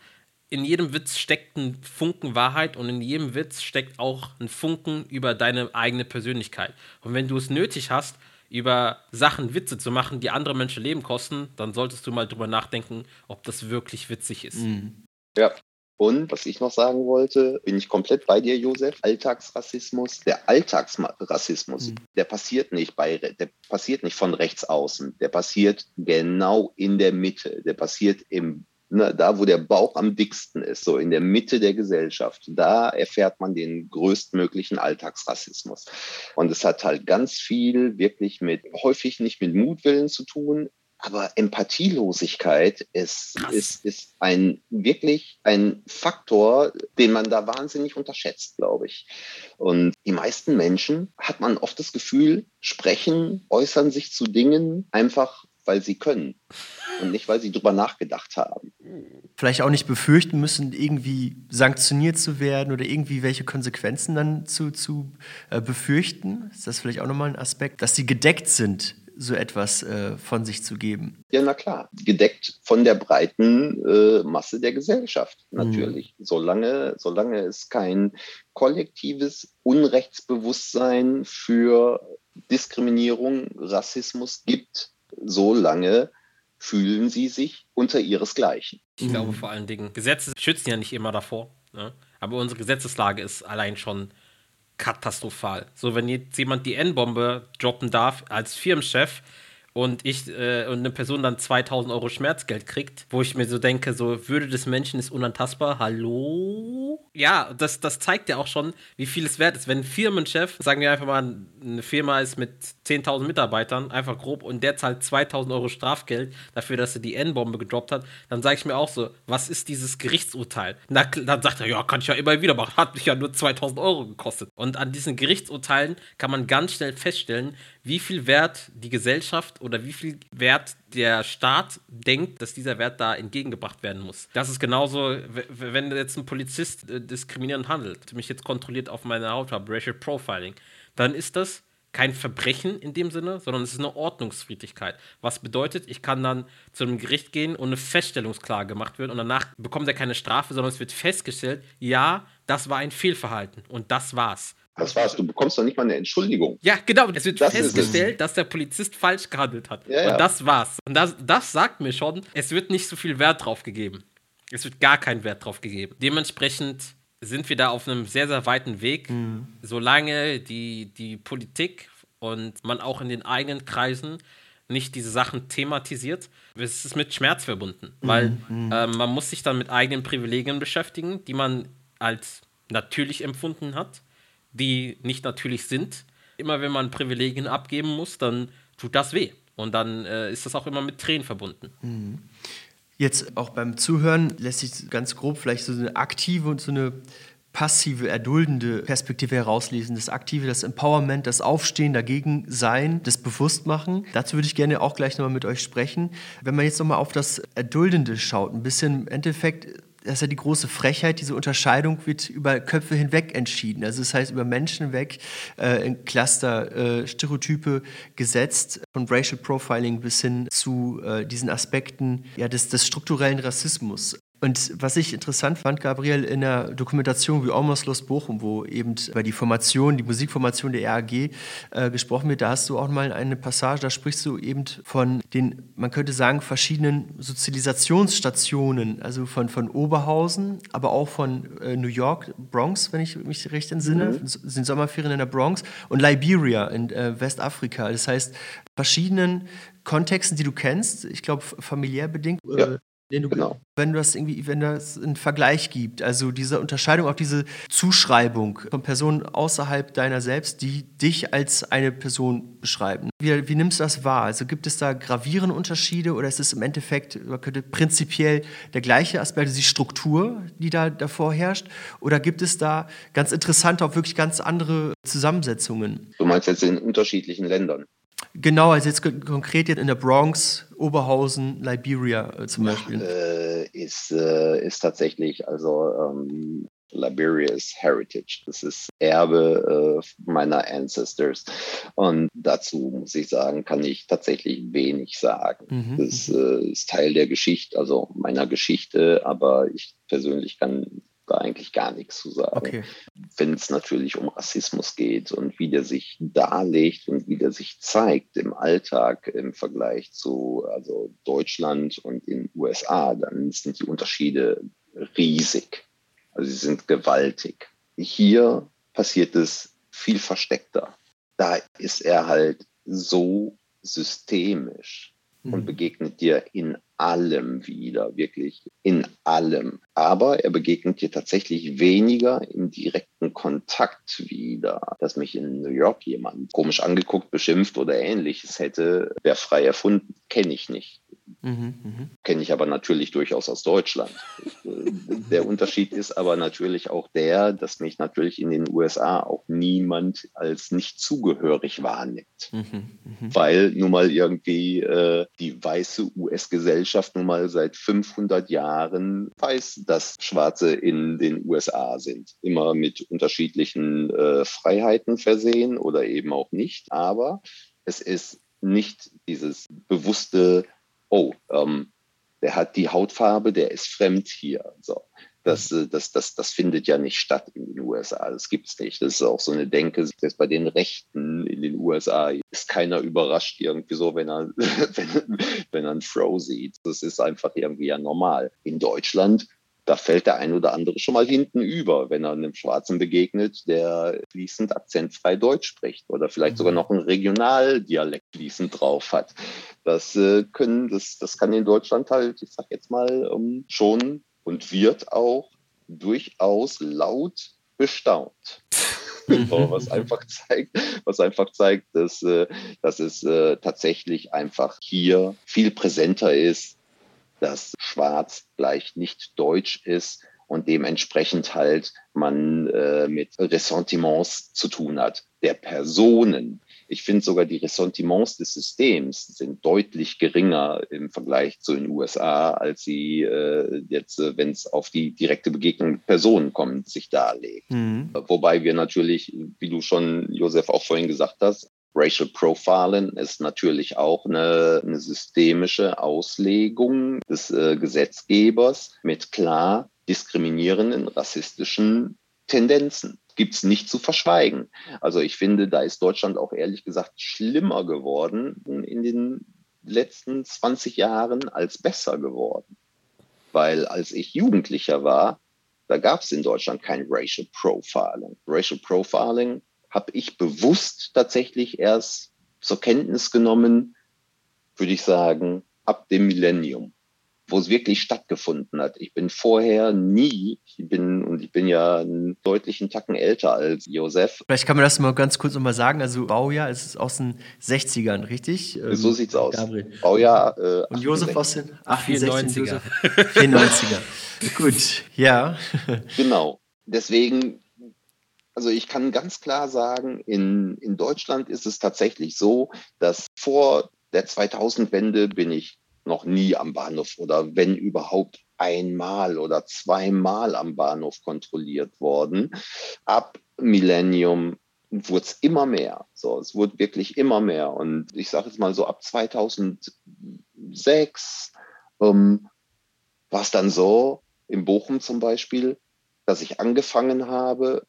in jedem Witz steckt ein Funken Wahrheit und in jedem Witz steckt auch ein Funken über deine eigene Persönlichkeit. Und wenn du es nötig hast, über Sachen Witze zu machen, die andere Menschen Leben kosten, dann solltest du mal drüber nachdenken, ob das wirklich witzig ist. Mhm. Ja. Und was ich noch sagen wollte, bin ich komplett bei dir, Josef. Alltagsrassismus, der Alltagsrassismus, mhm. der passiert nicht bei, der passiert nicht von rechts außen. Der passiert genau in der Mitte. Der passiert im ne, da wo der Bauch am dicksten ist, so in der Mitte der Gesellschaft, da erfährt man den größtmöglichen Alltagsrassismus. Und es hat halt ganz viel wirklich mit, häufig nicht mit Mutwillen zu tun, aber Empathielosigkeit ist, ist, ist ein wirklich ein Faktor, den man da wahnsinnig unterschätzt, glaube ich. Und die meisten Menschen hat man oft das Gefühl, sprechen, äußern sich zu Dingen einfach, weil sie können und nicht, weil sie drüber nachgedacht haben. Vielleicht auch nicht befürchten müssen, irgendwie sanktioniert zu werden oder irgendwie welche Konsequenzen dann zu, zu äh, befürchten. Ist das vielleicht auch nochmal ein Aspekt, dass sie gedeckt sind, so etwas äh, von sich zu geben? Ja, na klar, gedeckt von der breiten äh, Masse der Gesellschaft natürlich. Mhm. Solange, solange es kein kollektives Unrechtsbewusstsein für Diskriminierung, Rassismus gibt, solange fühlen sie sich unter ihresgleichen. Ich glaube vor allen Dingen, Gesetze schützen ja nicht immer davor. Ne? Aber unsere Gesetzeslage ist allein schon katastrophal. So, wenn jetzt jemand die N-Bombe droppen darf als Firmenchef und ich äh, und eine Person dann 2000 Euro Schmerzgeld kriegt, wo ich mir so denke, so Würde des Menschen ist unantastbar. Hallo? Ja, das, das zeigt ja auch schon, wie viel es wert ist. Wenn ein Firmenchef, sagen wir einfach mal, eine Firma ist mit 10.000 Mitarbeitern, einfach grob, und der zahlt 2000 Euro Strafgeld dafür, dass er die N-Bombe gedroppt hat, dann sage ich mir auch so, was ist dieses Gerichtsurteil? Na, dann sagt er, ja, kann ich ja immer wieder machen, hat mich ja nur 2000 Euro gekostet. Und an diesen Gerichtsurteilen kann man ganz schnell feststellen, wie viel Wert die Gesellschaft oder wie viel Wert der Staat denkt, dass dieser Wert da entgegengebracht werden muss. Das ist genauso, wenn jetzt ein Polizist äh, diskriminierend handelt, mich jetzt kontrolliert auf meine Hautfarbe, Racial Profiling, dann ist das kein Verbrechen in dem Sinne, sondern es ist eine Ordnungswidrigkeit. Was bedeutet, ich kann dann zu einem Gericht gehen und eine Feststellungsklage gemacht wird und danach bekommt er keine Strafe, sondern es wird festgestellt, ja, das war ein Fehlverhalten und das war's. Das war's. Du bekommst doch nicht mal eine Entschuldigung. Ja, genau. Es wird das festgestellt, dass der Polizist falsch gehandelt hat. Ja, ja. Und das war's. Und das, das sagt mir schon, es wird nicht so viel Wert drauf gegeben. Es wird gar kein Wert drauf gegeben. Dementsprechend sind wir da auf einem sehr, sehr weiten Weg, mhm. solange die, die Politik und man auch in den eigenen Kreisen nicht diese Sachen thematisiert. Es ist mit Schmerz verbunden, mhm. weil mhm. äh, man muss sich dann mit eigenen Privilegien beschäftigen, die man als natürlich empfunden hat die nicht natürlich sind. Immer wenn man Privilegien abgeben muss, dann tut das weh. Und dann äh, ist das auch immer mit Tränen verbunden. Mhm. Jetzt auch beim Zuhören lässt sich ganz grob vielleicht so eine aktive und so eine passive, erduldende Perspektive herauslesen. Das Aktive, das Empowerment, das Aufstehen, dagegen sein, das Bewusstmachen. Dazu würde ich gerne auch gleich nochmal mit euch sprechen. Wenn man jetzt nochmal auf das Erduldende schaut, ein bisschen im Endeffekt das ist ja die große Frechheit, diese Unterscheidung wird über Köpfe hinweg entschieden. Also das heißt, über Menschen weg äh, in Cluster äh, Stereotype gesetzt, von Racial Profiling bis hin zu äh, diesen Aspekten ja, des, des strukturellen Rassismus. Und was ich interessant fand, Gabriel, in der Dokumentation wie Almost Lost Bochum, wo eben über die Formation, die Musikformation der RAG äh, gesprochen wird, da hast du auch mal eine Passage, da sprichst du eben von den, man könnte sagen, verschiedenen Sozialisationsstationen, also von, von Oberhausen, aber auch von äh, New York, Bronx, wenn ich mich recht entsinne, mhm. sind Sommerferien in der Bronx und Liberia in äh, Westafrika. Das heißt, verschiedenen Kontexten, die du kennst, ich glaube familiär bedingt, ja. Den du, genau. wenn du das irgendwie, wenn das einen Vergleich gibt, also diese Unterscheidung, auch diese Zuschreibung von Personen außerhalb deiner selbst, die dich als eine Person beschreiben. Wie, wie nimmst du das wahr? Also gibt es da gravierende Unterschiede oder ist es im Endeffekt, man könnte prinzipiell der gleiche Aspekt, also die Struktur, die da davor herrscht? Oder gibt es da ganz interessante, auch wirklich ganz andere Zusammensetzungen? Du meinst jetzt in unterschiedlichen Ländern? Genau, also jetzt konkret jetzt in der Bronx, Oberhausen, Liberia äh, zum Beispiel. Äh, ist, äh, ist tatsächlich, also ähm, Liberia ist Heritage. Das ist Erbe äh, meiner Ancestors. Und dazu muss ich sagen, kann ich tatsächlich wenig sagen. Mhm. Das äh, ist Teil der Geschichte, also meiner Geschichte, aber ich persönlich kann da eigentlich gar nichts zu sagen. Okay. Wenn es natürlich um Rassismus geht und wie der sich darlegt und wie der sich zeigt im Alltag im Vergleich zu also Deutschland und den USA, dann sind die Unterschiede riesig. Also sie sind gewaltig. Hier passiert es viel versteckter. Da ist er halt so systemisch und mhm. begegnet dir in allem wieder, wirklich in allem. Aber er begegnet dir tatsächlich weniger im direkten Kontakt wieder. Dass mich in New York jemand komisch angeguckt, beschimpft oder ähnliches hätte, wäre frei erfunden, kenne ich nicht. Mhm, mh. Kenne ich aber natürlich durchaus aus Deutschland. der Unterschied ist aber natürlich auch der, dass mich natürlich in den USA auch niemand als nicht zugehörig wahrnimmt. Mhm, mh. Weil nun mal irgendwie äh, die weiße US-Gesellschaft nun mal seit 500 Jahren weiß, dass Schwarze in den USA sind. Immer mit unterschiedlichen äh, Freiheiten versehen oder eben auch nicht. Aber es ist nicht dieses bewusste oh, ähm, der hat die Hautfarbe, der ist fremd hier. So. Das, äh, das, das, das findet ja nicht statt in den USA. Das gibt es nicht. Das ist auch so eine Denke, dass bei den Rechten in den USA ist keiner überrascht irgendwie so, wenn er, wenn, wenn er ein Fro sieht. Das ist einfach irgendwie ja normal. In Deutschland da fällt der ein oder andere schon mal hinten über, wenn er einem Schwarzen begegnet, der fließend akzentfrei Deutsch spricht oder vielleicht sogar mhm. noch einen Regionaldialekt fließend drauf hat. Das äh, können, das, das kann in Deutschland halt, ich sag jetzt mal, um, schon und wird auch durchaus laut bestaunt. was einfach zeigt, was einfach zeigt, dass, äh, dass es äh, tatsächlich einfach hier viel präsenter ist, dass Schwarz gleich nicht deutsch ist und dementsprechend halt man äh, mit Ressentiments zu tun hat der Personen. Ich finde sogar die Ressentiments des Systems sind deutlich geringer im Vergleich zu den USA, als sie äh, jetzt, äh, wenn es auf die direkte Begegnung mit Personen kommt, sich darlegt. Mhm. Wobei wir natürlich, wie du schon, Josef, auch vorhin gesagt hast, Racial Profiling ist natürlich auch eine, eine systemische Auslegung des äh, Gesetzgebers mit klar diskriminierenden, rassistischen Tendenzen. Gibt es nicht zu verschweigen. Also ich finde, da ist Deutschland auch ehrlich gesagt schlimmer geworden in den letzten 20 Jahren als besser geworden. Weil als ich Jugendlicher war, da gab es in Deutschland kein Racial Profiling. Racial Profiling habe ich bewusst tatsächlich erst zur Kenntnis genommen, würde ich sagen, ab dem Millennium, wo es wirklich stattgefunden hat. Ich bin vorher nie, ich bin, und ich bin ja einen deutlichen Tacken älter als Josef. Vielleicht kann man das mal ganz kurz nochmal sagen. Also Baujahr ist aus den 60ern, richtig? So ähm, sieht's aus. Gabriel. Baujahr. Äh, und Josef aus den 94er. 94er. Gut, ja. Genau. Deswegen also ich kann ganz klar sagen, in, in Deutschland ist es tatsächlich so, dass vor der 2000-Wende bin ich noch nie am Bahnhof oder wenn überhaupt einmal oder zweimal am Bahnhof kontrolliert worden. Ab Millennium wurde es immer mehr. So, es wurde wirklich immer mehr. Und ich sage jetzt mal so ab 2006 ähm, war es dann so, in Bochum zum Beispiel, dass ich angefangen habe,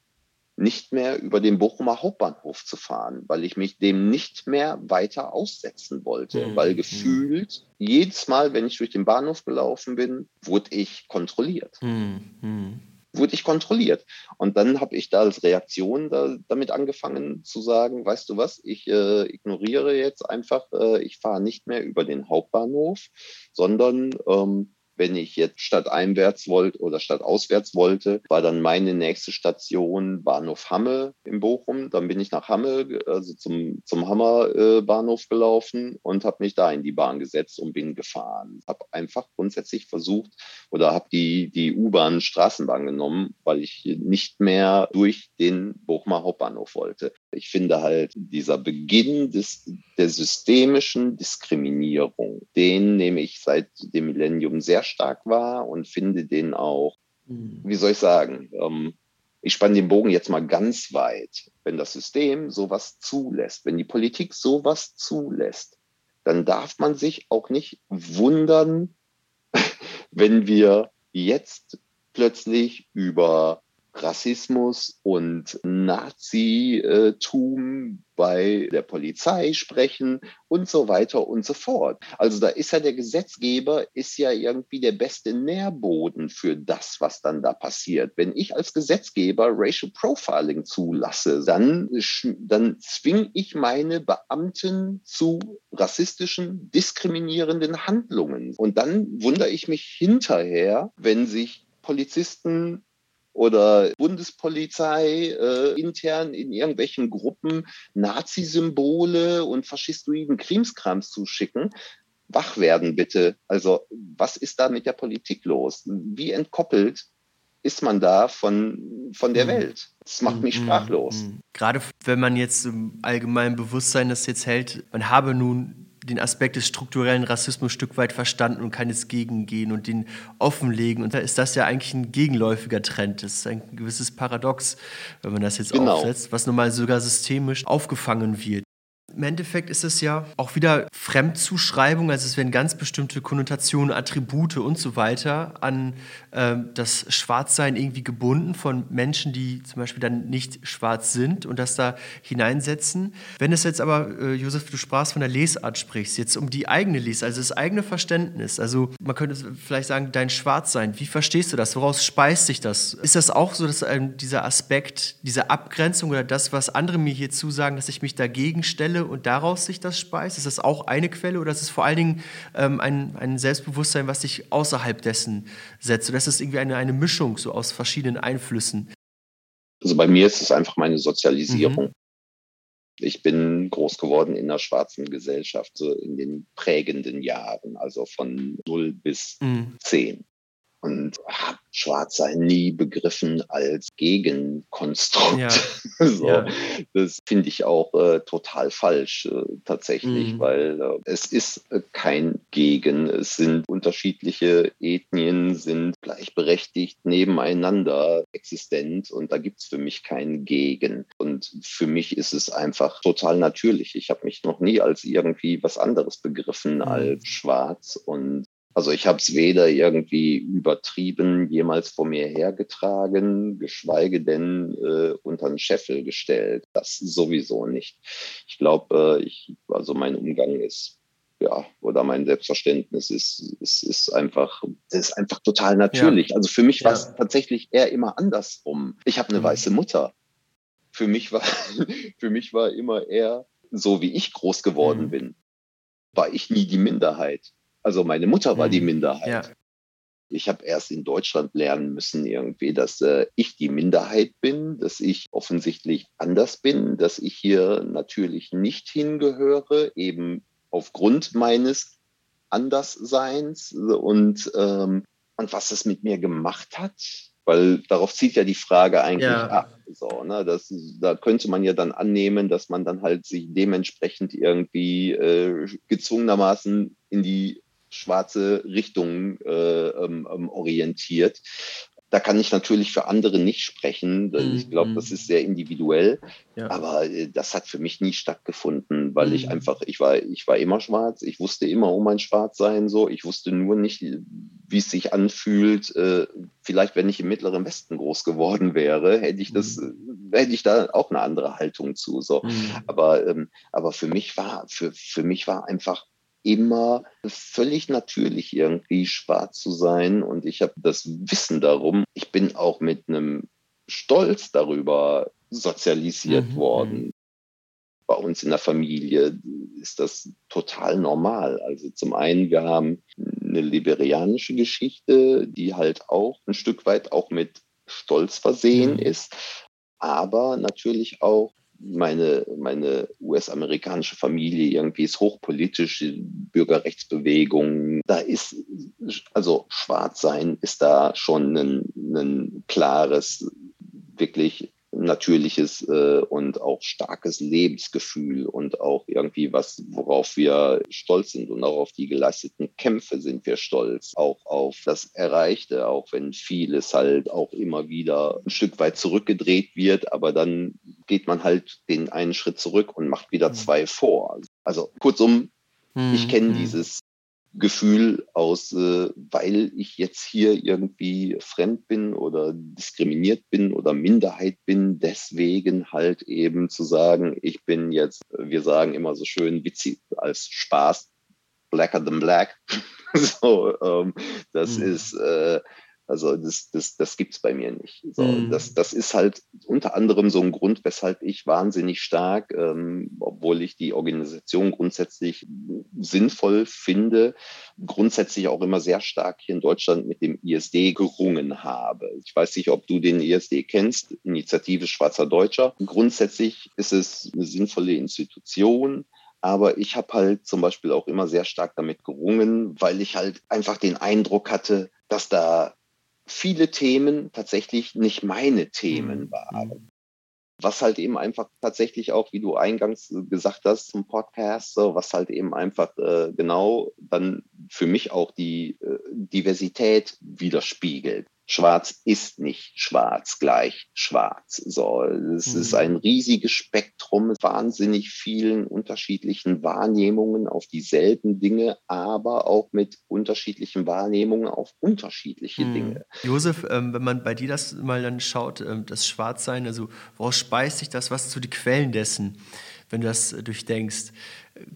nicht mehr über den Bochumer Hauptbahnhof zu fahren, weil ich mich dem nicht mehr weiter aussetzen wollte, mhm. weil gefühlt jedes Mal, wenn ich durch den Bahnhof gelaufen bin, wurde ich kontrolliert. Mhm. mhm. Wurde ich kontrolliert. Und dann habe ich da als Reaktion da, damit angefangen zu sagen, weißt du was, ich äh, ignoriere jetzt einfach, äh, ich fahre nicht mehr über den Hauptbahnhof, sondern ähm, wenn ich jetzt statt einwärts wollte oder statt auswärts wollte, war dann meine nächste Station Bahnhof Hamme in Bochum. Dann bin ich nach Hamme, also zum, zum Hammer äh, Bahnhof gelaufen und habe mich da in die Bahn gesetzt und bin gefahren. Habe einfach grundsätzlich versucht oder habe die, die U-Bahn Straßenbahn genommen, weil ich nicht mehr durch den Bochumer Hauptbahnhof wollte. Ich finde halt dieser Beginn des, der systemischen Diskriminierung, den nehme ich seit dem Millennium sehr stark war und finde den auch, mhm. wie soll ich sagen, ähm, ich spanne den Bogen jetzt mal ganz weit. Wenn das System sowas zulässt, wenn die Politik sowas zulässt, dann darf man sich auch nicht wundern, wenn wir jetzt plötzlich über Rassismus und Nazitum bei der Polizei sprechen und so weiter und so fort. Also da ist ja der Gesetzgeber, ist ja irgendwie der beste Nährboden für das, was dann da passiert. Wenn ich als Gesetzgeber Racial Profiling zulasse, dann, dann zwinge ich meine Beamten zu rassistischen, diskriminierenden Handlungen. Und dann wundere ich mich hinterher, wenn sich Polizisten oder Bundespolizei äh, intern in irgendwelchen Gruppen Nazi-Symbole und faschistoiden Krimskrams zuschicken. Wach werden bitte. Also was ist da mit der Politik los? Wie entkoppelt ist man da von, von der mhm. Welt? Das macht mich mhm. sprachlos. Mhm. Gerade wenn man jetzt im allgemeinen Bewusstsein das jetzt hält, man habe nun den Aspekt des strukturellen Rassismus ein Stück weit verstanden und kann jetzt gegengehen und den offenlegen. Und da ist das ja eigentlich ein gegenläufiger Trend. Das ist ein gewisses Paradox, wenn man das jetzt genau. aufsetzt, was nun mal sogar systemisch aufgefangen wird. Im Endeffekt ist es ja auch wieder Fremdzuschreibung, also es werden ganz bestimmte Konnotationen, Attribute und so weiter an äh, das Schwarzsein irgendwie gebunden von Menschen, die zum Beispiel dann nicht schwarz sind und das da hineinsetzen. Wenn es jetzt aber, äh, Josef, du sprachst von der Lesart sprichst, jetzt um die eigene Lesart, also das eigene Verständnis, also man könnte vielleicht sagen, dein Schwarzsein, wie verstehst du das? Woraus speist sich das? Ist das auch so, dass ähm, dieser Aspekt, diese Abgrenzung oder das, was andere mir hier zusagen, dass ich mich dagegen stelle und daraus sich das speist? Ist das auch eine Quelle oder ist es vor allen Dingen ähm, ein, ein Selbstbewusstsein, was sich außerhalb dessen setzt? Oder ist es irgendwie eine, eine Mischung so aus verschiedenen Einflüssen? Also bei mir ist es einfach meine Sozialisierung. Mhm. Ich bin groß geworden in einer schwarzen Gesellschaft, so in den prägenden Jahren, also von 0 bis mhm. 10 und habe Schwarzsein nie begriffen als Gegenkonstrukt. Ja. so, ja. Das finde ich auch äh, total falsch äh, tatsächlich, mhm. weil äh, es ist äh, kein Gegen. Es sind unterschiedliche Ethnien, sind gleichberechtigt nebeneinander existent und da gibt es für mich kein Gegen. Und für mich ist es einfach total natürlich. Ich habe mich noch nie als irgendwie was anderes begriffen mhm. als schwarz und also ich habe es weder irgendwie übertrieben, jemals vor mir hergetragen, geschweige denn äh, unter den Scheffel gestellt. Das sowieso nicht. Ich glaube, äh, ich, also mein Umgang ist ja, oder mein Selbstverständnis ist, ist, ist einfach, das ist einfach total natürlich. Ja. Also für mich war es tatsächlich eher immer andersrum. Ich habe eine mhm. weiße Mutter. Für mich war, für mich war immer eher so, wie ich groß geworden mhm. bin, war ich nie die Minderheit. Also meine Mutter war die mhm. Minderheit. Ja. Ich habe erst in Deutschland lernen müssen irgendwie, dass äh, ich die Minderheit bin, dass ich offensichtlich anders bin, dass ich hier natürlich nicht hingehöre, eben aufgrund meines Andersseins und, ähm, und was es mit mir gemacht hat. Weil darauf zieht ja die Frage eigentlich ja. ab. So, ne? das, da könnte man ja dann annehmen, dass man dann halt sich dementsprechend irgendwie äh, gezwungenermaßen in die schwarze Richtung äh, ähm, ähm, orientiert. Da kann ich natürlich für andere nicht sprechen. Ich glaube, das mhm. ist sehr individuell. Ja. Aber äh, das hat für mich nie stattgefunden, weil mhm. ich einfach, ich war, ich war immer schwarz. Ich wusste immer um mein Schwarzsein so. Ich wusste nur nicht, wie es sich anfühlt. Äh, vielleicht, wenn ich im Mittleren Westen groß geworden wäre, hätte ich das, mhm. hätte ich da auch eine andere Haltung zu. So. Mhm. Aber, ähm, aber für mich war, für, für mich war einfach immer völlig natürlich irgendwie schwarz zu sein und ich habe das Wissen darum. Ich bin auch mit einem Stolz darüber sozialisiert mhm. worden. Bei uns in der Familie ist das total normal. Also zum einen, wir haben eine liberianische Geschichte, die halt auch ein Stück weit auch mit Stolz versehen mhm. ist, aber natürlich auch meine, meine US-amerikanische Familie irgendwie ist hochpolitisch, Bürgerrechtsbewegung. Da ist, also Schwarzsein ist da schon ein, ein klares, wirklich natürliches äh, und auch starkes Lebensgefühl und auch irgendwie was, worauf wir stolz sind und auch auf die geleisteten Kämpfe sind wir stolz, auch auf das Erreichte, auch wenn vieles halt auch immer wieder ein Stück weit zurückgedreht wird, aber dann geht man halt den einen Schritt zurück und macht wieder mhm. zwei vor. Also kurzum, ich kenne mhm. dieses Gefühl aus, äh, weil ich jetzt hier irgendwie fremd bin oder diskriminiert bin oder Minderheit bin, deswegen halt eben zu sagen, ich bin jetzt, wir sagen immer so schön witzig als Spaß, blacker than black. so, ähm, das mhm. ist, äh, also das, das, das gibt es bei mir nicht. So, mhm. das, das ist halt unter anderem so ein Grund, weshalb ich wahnsinnig stark, ähm, obwohl ich die Organisation grundsätzlich sinnvoll finde, grundsätzlich auch immer sehr stark hier in Deutschland mit dem ISD gerungen habe. Ich weiß nicht, ob du den ISD kennst, Initiative Schwarzer Deutscher. Grundsätzlich ist es eine sinnvolle Institution. Aber ich habe halt zum Beispiel auch immer sehr stark damit gerungen, weil ich halt einfach den Eindruck hatte, dass da viele Themen tatsächlich nicht meine Themen mhm. waren. Was halt eben einfach tatsächlich auch, wie du eingangs gesagt hast zum Podcast, so, was halt eben einfach äh, genau dann für mich auch die äh, Diversität widerspiegelt. Schwarz ist nicht schwarz gleich schwarz. So, es mhm. ist ein riesiges Spektrum, wahnsinnig vielen unterschiedlichen Wahrnehmungen auf dieselben Dinge, aber auch mit unterschiedlichen Wahrnehmungen auf unterschiedliche mhm. Dinge. Josef, ähm, wenn man bei dir das mal dann schaut, ähm, das Schwarzsein, also woraus speist sich das, was zu die Quellen dessen, wenn du das durchdenkst?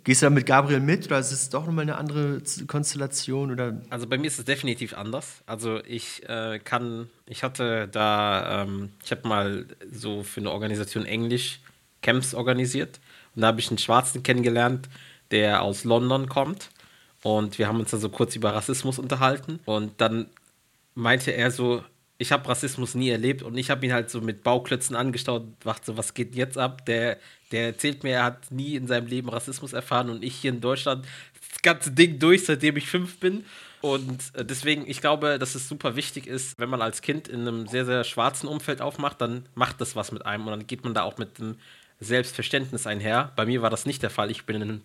Gehst du da mit Gabriel mit oder ist es doch nochmal eine andere Konstellation? Oder? Also bei mir ist es definitiv anders. Also ich äh, kann, ich hatte da, ähm, ich habe mal so für eine Organisation Englisch Camps organisiert und da habe ich einen Schwarzen kennengelernt, der aus London kommt und wir haben uns da so kurz über Rassismus unterhalten und dann meinte er so, ich habe Rassismus nie erlebt und ich habe ihn halt so mit Bauklötzen angestaut und dachte so, was geht jetzt ab? Der, der erzählt mir, er hat nie in seinem Leben Rassismus erfahren und ich hier in Deutschland das ganze Ding durch, seitdem ich fünf bin. Und äh, deswegen, ich glaube, dass es super wichtig ist, wenn man als Kind in einem sehr, sehr schwarzen Umfeld aufmacht, dann macht das was mit einem und dann geht man da auch mit dem Selbstverständnis einher. Bei mir war das nicht der Fall. Ich bin in einem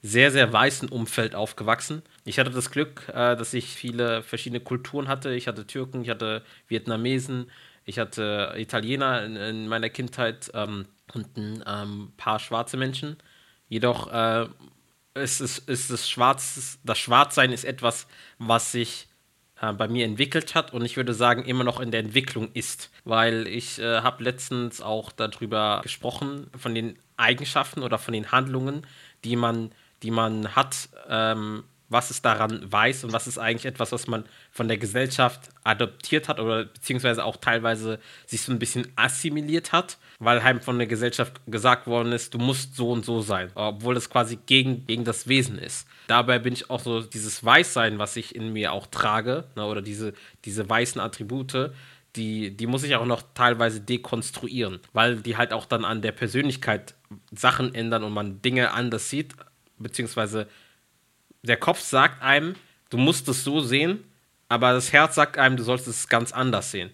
sehr, sehr weißen Umfeld aufgewachsen. Ich hatte das Glück, äh, dass ich viele verschiedene Kulturen hatte. Ich hatte Türken, ich hatte Vietnamesen, ich hatte Italiener in, in meiner Kindheit ähm, und ein ähm, paar schwarze Menschen. Jedoch äh, ist, es, ist das, Schwarz, das Schwarzsein ist etwas, was sich äh, bei mir entwickelt hat und ich würde sagen, immer noch in der Entwicklung ist. Weil ich äh, habe letztens auch darüber gesprochen, von den Eigenschaften oder von den Handlungen, die man die man hat, ähm, was es daran weiß und was ist eigentlich etwas, was man von der Gesellschaft adoptiert hat oder beziehungsweise auch teilweise sich so ein bisschen assimiliert hat, weil halt von der Gesellschaft gesagt worden ist, du musst so und so sein, obwohl es quasi gegen, gegen das Wesen ist. Dabei bin ich auch so dieses Weißsein, was ich in mir auch trage, ne, oder diese, diese weißen Attribute, die, die muss ich auch noch teilweise dekonstruieren, weil die halt auch dann an der Persönlichkeit Sachen ändern und man Dinge anders sieht, beziehungsweise der Kopf sagt einem, du musst es so sehen, aber das Herz sagt einem, du sollst es ganz anders sehen.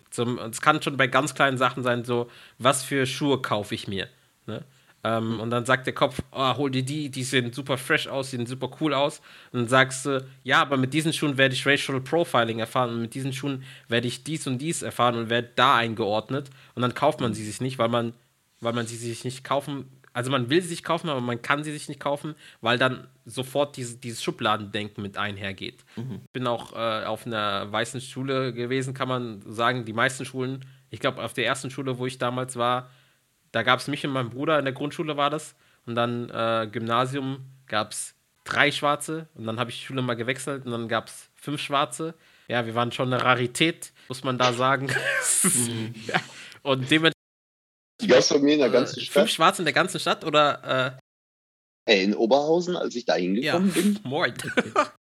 Es kann schon bei ganz kleinen Sachen sein, so, was für Schuhe kaufe ich mir? Ne? Ähm, und dann sagt der Kopf, oh, hol dir die, die sehen super fresh aus, die sehen super cool aus. Und dann sagst du, ja, aber mit diesen Schuhen werde ich Racial Profiling erfahren und mit diesen Schuhen werde ich dies und dies erfahren und werde da eingeordnet. Und dann kauft man sie sich nicht, weil man, weil man sie sich nicht kaufen also man will sie sich kaufen, aber man kann sie sich nicht kaufen, weil dann sofort diese, dieses Schubladendenken mit einhergeht. Mhm. Ich bin auch äh, auf einer weißen Schule gewesen, kann man sagen, die meisten Schulen, ich glaube auf der ersten Schule, wo ich damals war, da gab es mich und meinen Bruder, in der Grundschule war das. Und dann äh, Gymnasium gab es drei Schwarze und dann habe ich die Schule mal gewechselt und dann gab es fünf Schwarze. Ja, wir waren schon eine Rarität, muss man da sagen. mhm. Und dementsprechend die gab es bei mir in der ganzen äh, Stadt. Fünf Schwarze in der ganzen Stadt oder? Äh? In Oberhausen, als ich da hingekommen ja. bin. Moin.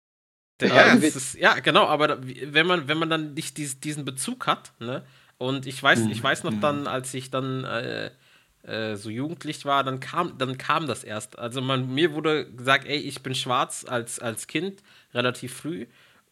ja, ist, ja, genau, aber wenn man, wenn man dann nicht diesen Bezug hat, ne? Und ich weiß, ich weiß noch mhm. dann, als ich dann äh, äh, so jugendlich war, dann kam, dann kam das erst. Also man, mir wurde gesagt, ey, ich bin schwarz als, als Kind, relativ früh.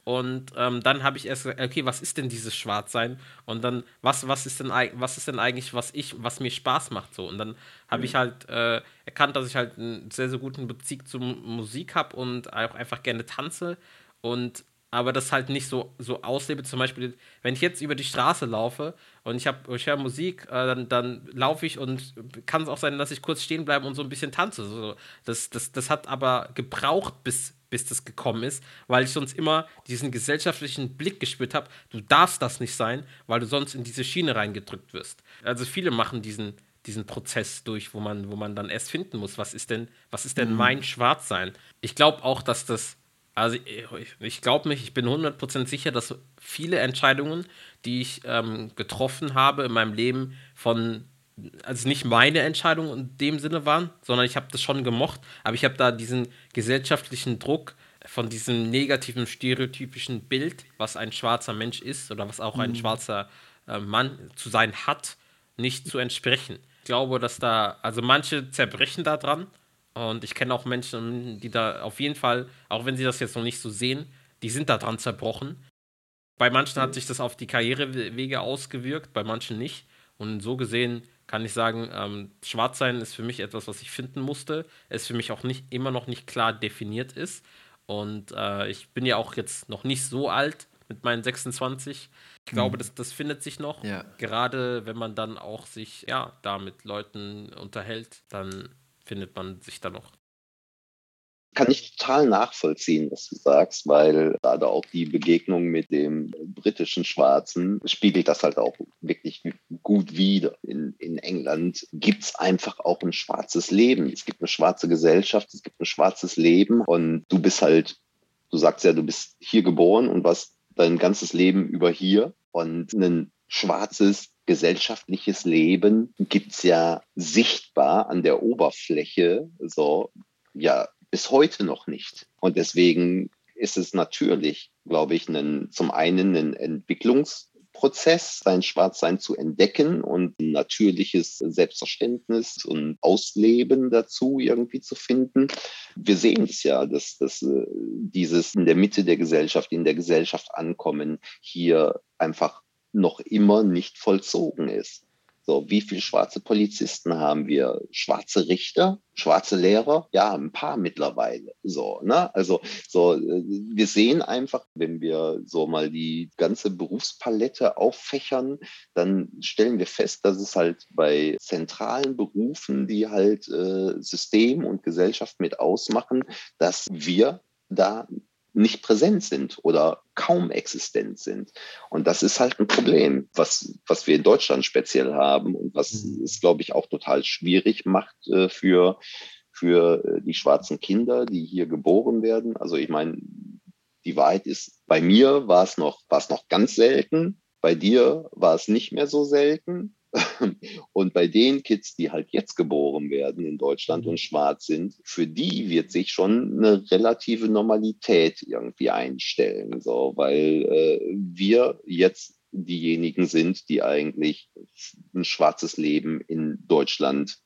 Und ähm, dann habe ich erst gesagt, okay, was ist denn dieses Schwarzsein? Und dann, was, was, ist denn, was ist denn eigentlich, was ich, was mir Spaß macht? So. Und dann habe mhm. ich halt äh, erkannt, dass ich halt einen sehr, sehr guten Bezug zur Musik habe und auch einfach gerne tanze. Und aber das halt nicht so, so auslebe. Zum Beispiel, wenn ich jetzt über die Straße laufe und ich, ich höre Musik, äh, dann, dann laufe ich und kann es auch sein, dass ich kurz stehen bleibe und so ein bisschen tanze. So, das, das, das hat aber gebraucht, bis, bis das gekommen ist, weil ich sonst immer diesen gesellschaftlichen Blick gespürt habe, du darfst das nicht sein, weil du sonst in diese Schiene reingedrückt wirst. Also viele machen diesen, diesen Prozess durch, wo man, wo man dann erst finden muss, was ist denn, was ist denn mhm. mein Schwarzsein? Ich glaube auch, dass das also ich, ich glaube mich, ich bin 100% sicher, dass viele Entscheidungen, die ich ähm, getroffen habe in meinem Leben, von, also nicht meine Entscheidungen in dem Sinne waren, sondern ich habe das schon gemocht, aber ich habe da diesen gesellschaftlichen Druck von diesem negativen, stereotypischen Bild, was ein schwarzer Mensch ist oder was auch ein mhm. schwarzer äh, Mann zu sein hat, nicht zu entsprechen. Ich glaube, dass da, also manche zerbrechen da dran und ich kenne auch Menschen, die da auf jeden Fall, auch wenn sie das jetzt noch nicht so sehen, die sind da dran zerbrochen. Bei manchen hat sich das auf die Karrierewege ausgewirkt, bei manchen nicht. Und so gesehen kann ich sagen, ähm, Schwarzsein ist für mich etwas, was ich finden musste. Es für mich auch nicht immer noch nicht klar definiert ist. Und äh, ich bin ja auch jetzt noch nicht so alt. mit meinen 26. Ich glaube, mhm. das, das findet sich noch. Ja. Gerade wenn man dann auch sich ja da mit Leuten unterhält, dann findet man sich da noch kann ich total nachvollziehen, was du sagst, weil gerade auch die Begegnung mit dem britischen Schwarzen spiegelt das halt auch wirklich gut wider. In, in England gibt es einfach auch ein schwarzes Leben. Es gibt eine schwarze Gesellschaft, es gibt ein schwarzes Leben und du bist halt, du sagst ja, du bist hier geboren und warst dein ganzes Leben über hier und ein schwarzes gesellschaftliches Leben gibt's ja sichtbar an der Oberfläche so ja bis heute noch nicht. Und deswegen ist es natürlich, glaube ich, einen, zum einen ein Entwicklungsprozess, sein Schwarzsein zu entdecken und ein natürliches Selbstverständnis und Ausleben dazu irgendwie zu finden. Wir sehen es ja, dass, dass äh, dieses in der Mitte der Gesellschaft, in der Gesellschaft ankommen, hier einfach noch immer nicht vollzogen ist. So, wie viele schwarze Polizisten haben wir? Schwarze Richter, schwarze Lehrer? Ja, ein paar mittlerweile. So, ne? Also, so, äh, wir sehen einfach, wenn wir so mal die ganze Berufspalette auffächern, dann stellen wir fest, dass es halt bei zentralen Berufen, die halt äh, System und Gesellschaft mit ausmachen, dass wir da nicht präsent sind oder kaum existent sind. Und das ist halt ein Problem, was, was wir in Deutschland speziell haben und was mhm. es, glaube ich, auch total schwierig macht äh, für, für äh, die schwarzen Kinder, die hier geboren werden. Also ich meine, die Wahrheit ist, bei mir war es noch, war es noch ganz selten. Bei dir war es nicht mehr so selten. Und bei den Kids, die halt jetzt geboren werden in Deutschland und schwarz sind, für die wird sich schon eine relative Normalität irgendwie einstellen, so, weil äh, wir jetzt diejenigen sind, die eigentlich ein schwarzes Leben in Deutschland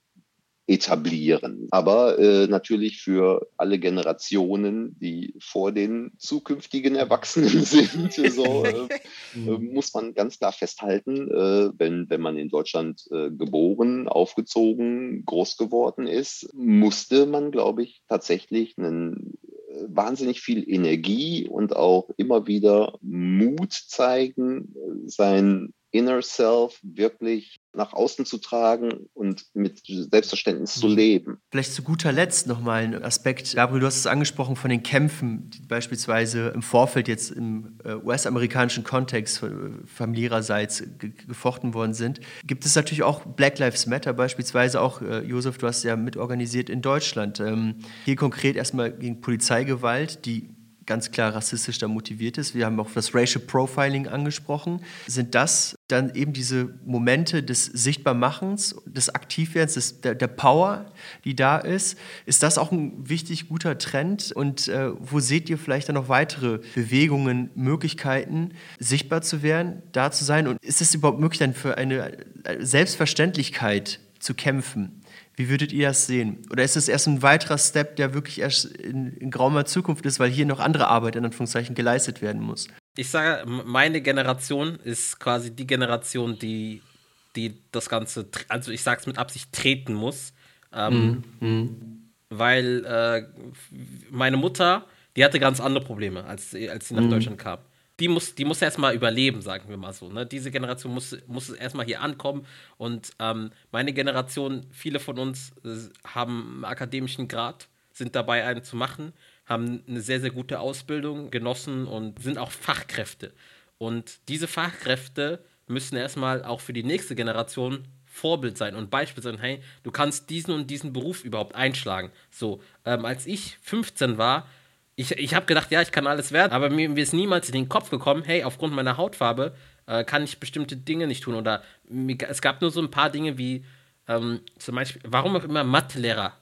etablieren. Aber äh, natürlich für alle Generationen, die vor den zukünftigen Erwachsenen sind, so, äh, äh, muss man ganz klar festhalten, äh, wenn, wenn man in Deutschland äh, geboren, aufgezogen, groß geworden ist, musste man, glaube ich, tatsächlich einen äh, wahnsinnig viel Energie und auch immer wieder Mut zeigen, sein Inner Self wirklich nach außen zu tragen und mit Selbstverständnis zu mhm. leben. Vielleicht zu guter Letzt nochmal ein Aspekt. Gabriel, du hast es angesprochen von den Kämpfen, die beispielsweise im Vorfeld jetzt im äh, US-amerikanischen Kontext äh, familiärerseits gefochten worden sind. Gibt es natürlich auch Black Lives Matter beispielsweise, auch äh, Josef, du hast ja mitorganisiert in Deutschland. Ähm, hier konkret erstmal gegen Polizeigewalt, die ganz klar rassistisch da motiviert ist. Wir haben auch das Racial Profiling angesprochen. Sind das dann eben diese Momente des Sichtbarmachens, des Aktivwerdens, des, der, der Power, die da ist? Ist das auch ein wichtig guter Trend? Und äh, wo seht ihr vielleicht dann noch weitere Bewegungen, Möglichkeiten, sichtbar zu werden, da zu sein? Und ist es überhaupt möglich, dann für eine Selbstverständlichkeit zu kämpfen? Wie würdet ihr das sehen? Oder ist es erst ein weiterer Step, der wirklich erst in, in grauer Zukunft ist, weil hier noch andere Arbeit in Anführungszeichen geleistet werden muss? Ich sage, meine Generation ist quasi die Generation, die, die das Ganze, also ich sage es mit Absicht, treten muss. Ähm, mhm. mhm. Weil äh, meine Mutter, die hatte ganz andere Probleme, als, als sie nach mhm. Deutschland kam die muss, die muss erstmal überleben, sagen wir mal so. Ne? Diese Generation muss, muss erstmal hier ankommen. Und ähm, meine Generation, viele von uns äh, haben einen akademischen Grad, sind dabei, einen zu machen, haben eine sehr, sehr gute Ausbildung genossen und sind auch Fachkräfte. Und diese Fachkräfte müssen erstmal auch für die nächste Generation Vorbild sein und Beispiel sein, hey, du kannst diesen und diesen Beruf überhaupt einschlagen. So, ähm, als ich 15 war, ich, ich habe gedacht, ja, ich kann alles werden, aber mir, mir, ist niemals in den Kopf gekommen, hey, aufgrund meiner Hautfarbe äh, kann ich bestimmte Dinge nicht tun. Oder es gab nur so ein paar Dinge wie ähm, zum Beispiel, warum auch immer Mathelehrer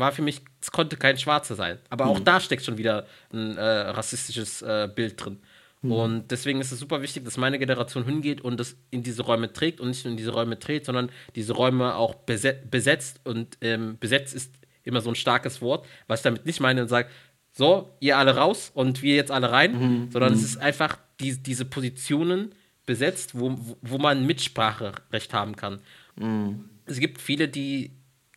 war für mich, es konnte kein Schwarzer sein. Aber auch mhm. da steckt schon wieder ein äh, rassistisches äh, Bild drin. Mhm. Und deswegen ist es super wichtig, dass meine Generation hingeht und das in diese Räume trägt und nicht nur in diese Räume trägt, sondern diese Räume auch besetzt. Und ähm, besetzt ist immer so ein starkes Wort, was ich damit nicht meine und sage, so, ihr alle raus und wir jetzt alle rein, mhm. sondern mhm. es ist einfach die, diese Positionen besetzt, wo, wo man Mitspracherecht haben kann. Mhm. Es gibt viele, die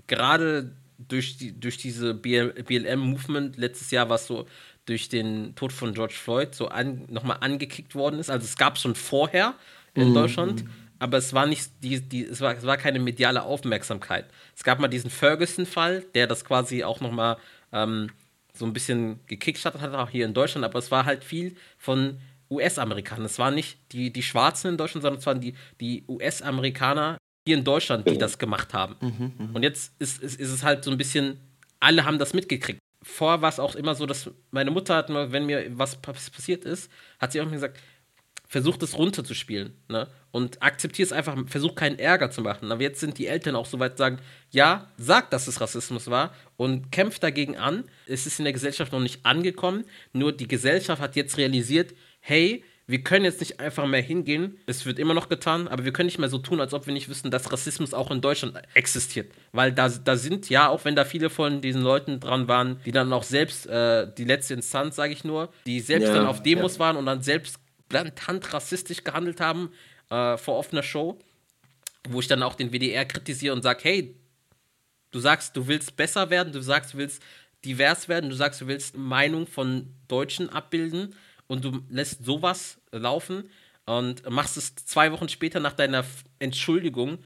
gerade durch, die, durch diese BLM-Movement, letztes Jahr war es so durch den Tod von George Floyd so an, nochmal angekickt worden ist. Also es gab schon vorher in mhm. Deutschland, aber es war nicht die, die, es war, es war keine mediale Aufmerksamkeit. Es gab mal diesen Ferguson-Fall, der das quasi auch nochmal ähm, so ein bisschen gekickstartet hat, auch hier in Deutschland, aber es war halt viel von US-Amerikanern. Es waren nicht die, die Schwarzen in Deutschland, sondern es waren die, die US-Amerikaner hier in Deutschland, die das gemacht haben. Mhm, mh. Und jetzt ist, ist, ist es halt so ein bisschen, alle haben das mitgekriegt. Vorher war es auch immer so, dass meine Mutter hat immer, wenn mir was passiert ist, hat sie auch immer gesagt, versuch das runterzuspielen, ne? Und akzeptier es einfach, versuch keinen Ärger zu machen. Aber jetzt sind die Eltern auch so weit sagen, ja, sag, dass es Rassismus war und kämpft dagegen an. Es ist in der Gesellschaft noch nicht angekommen, nur die Gesellschaft hat jetzt realisiert, hey, wir können jetzt nicht einfach mehr hingehen, es wird immer noch getan, aber wir können nicht mehr so tun, als ob wir nicht wüssten, dass Rassismus auch in Deutschland existiert. Weil da, da sind ja, auch wenn da viele von diesen Leuten dran waren, die dann auch selbst, äh, die letzte Instanz, sage ich nur, die selbst ja, dann auf Demos ja. waren und dann selbst blatant rassistisch gehandelt haben äh, vor offener Show, wo ich dann auch den WDR kritisiere und sage, hey, du sagst, du willst besser werden, du sagst, du willst divers werden, du sagst, du willst Meinung von Deutschen abbilden und du lässt sowas laufen und machst es zwei Wochen später nach deiner Entschuldigung.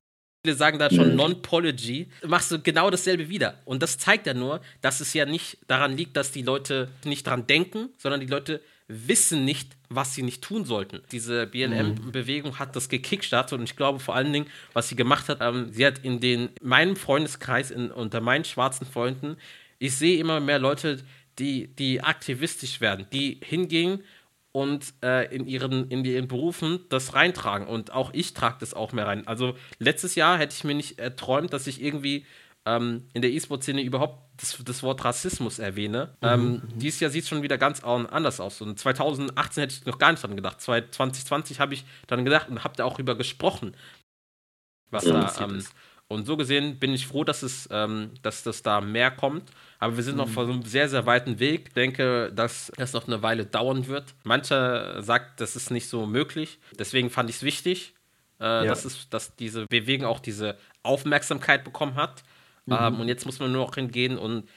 Viele sagen da schon mhm. Non-Pology, machst du genau dasselbe wieder. Und das zeigt ja nur, dass es ja nicht daran liegt, dass die Leute nicht dran denken, sondern die Leute wissen nicht, was sie nicht tun sollten. Diese BLM-Bewegung mhm. hat das gekickstartet und ich glaube vor allen Dingen, was sie gemacht hat, ähm, sie hat in den meinem Freundeskreis in, unter meinen schwarzen Freunden, ich sehe immer mehr Leute, die, die aktivistisch werden, die hingehen und äh, in, ihren, in ihren Berufen das reintragen. Und auch ich trage das auch mehr rein. Also letztes Jahr hätte ich mir nicht erträumt, dass ich irgendwie ähm, in der E-Sport-Szene überhaupt das, das, Wort Rassismus erwähne. Mhm. Ähm, mhm. dieses Jahr sieht es schon wieder ganz anders aus. Und 2018 hätte ich noch gar nicht dran gedacht. 2020 habe ich dann gedacht und habe da auch drüber gesprochen, was ja, da ähm, und so gesehen bin ich froh, dass es, ähm, dass das da mehr kommt. Aber wir sind mhm. noch vor einem sehr, sehr weiten Weg. Ich denke, dass das noch eine Weile dauern wird. Mancher sagt, das ist nicht so möglich. Deswegen fand ich es wichtig, äh, ja. dass, es, dass diese Bewegung auch diese Aufmerksamkeit bekommen hat. Mhm. Ähm, und jetzt muss man nur noch hingehen und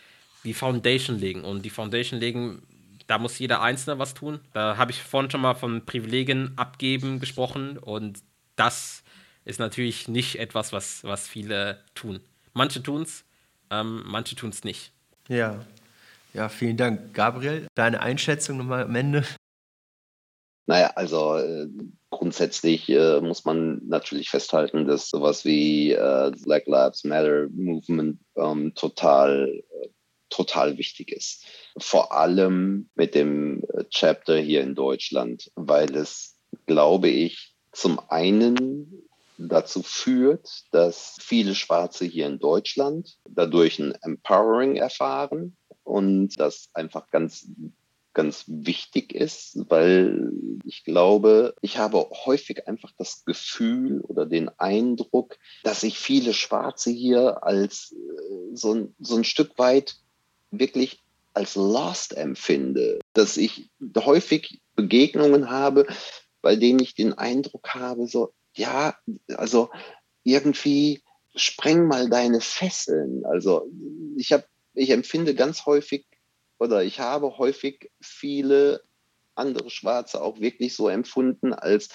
die Foundation legen. Und die Foundation legen, da muss jeder Einzelne was tun. Da habe ich vorhin schon mal von Privilegien abgeben gesprochen. Und das ist natürlich nicht etwas, was, was viele tun. Manche tun es, ähm, manche tun es nicht. Ja. ja, vielen Dank. Gabriel, deine Einschätzung nochmal am Ende? Naja, also äh, grundsätzlich äh, muss man natürlich festhalten, dass sowas wie äh, Black Lives Matter Movement ähm, total, äh, total wichtig ist. Vor allem mit dem äh, Chapter hier in Deutschland, weil es, glaube ich, zum einen dazu führt, dass viele Schwarze hier in Deutschland dadurch ein Empowering erfahren und das einfach ganz ganz wichtig ist, weil ich glaube, ich habe häufig einfach das Gefühl oder den Eindruck, dass ich viele Schwarze hier als äh, so ein, so ein Stück weit wirklich als lost empfinde, dass ich häufig Begegnungen habe, bei denen ich den Eindruck habe, so, ja, also irgendwie spreng mal deine Fesseln. Also ich habe, ich empfinde ganz häufig oder ich habe häufig viele andere Schwarze auch wirklich so empfunden, als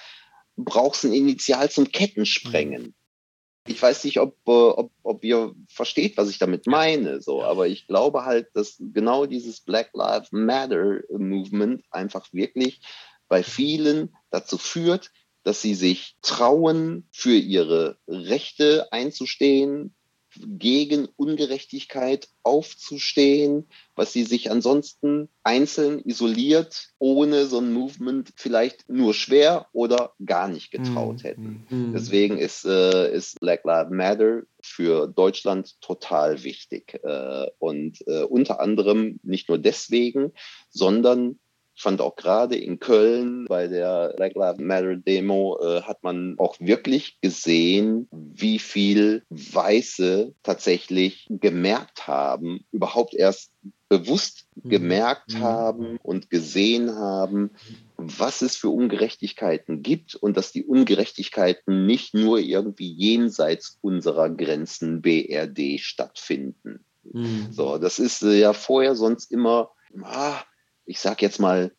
brauchst ein Initial zum Kettensprengen. Mhm. Ich weiß nicht, ob, äh, ob, ob ihr versteht, was ich damit meine, so, aber ich glaube halt, dass genau dieses Black Lives Matter Movement einfach wirklich bei vielen dazu führt, dass sie sich trauen, für ihre Rechte einzustehen, gegen Ungerechtigkeit aufzustehen, was sie sich ansonsten einzeln isoliert, ohne so ein Movement vielleicht nur schwer oder gar nicht getraut hm, hätten. Mhm. Deswegen ist, äh, ist Black Lives Matter für Deutschland total wichtig. Äh, und äh, unter anderem nicht nur deswegen, sondern fand auch gerade in Köln bei der Black Lives Matter Demo äh, hat man auch wirklich gesehen, wie viel Weiße tatsächlich gemerkt haben, überhaupt erst bewusst mhm. gemerkt mhm. haben und gesehen haben, was es für Ungerechtigkeiten gibt und dass die Ungerechtigkeiten nicht nur irgendwie jenseits unserer Grenzen BRD stattfinden. Mhm. So, das ist äh, ja vorher sonst immer, ah, ich sage jetzt mal,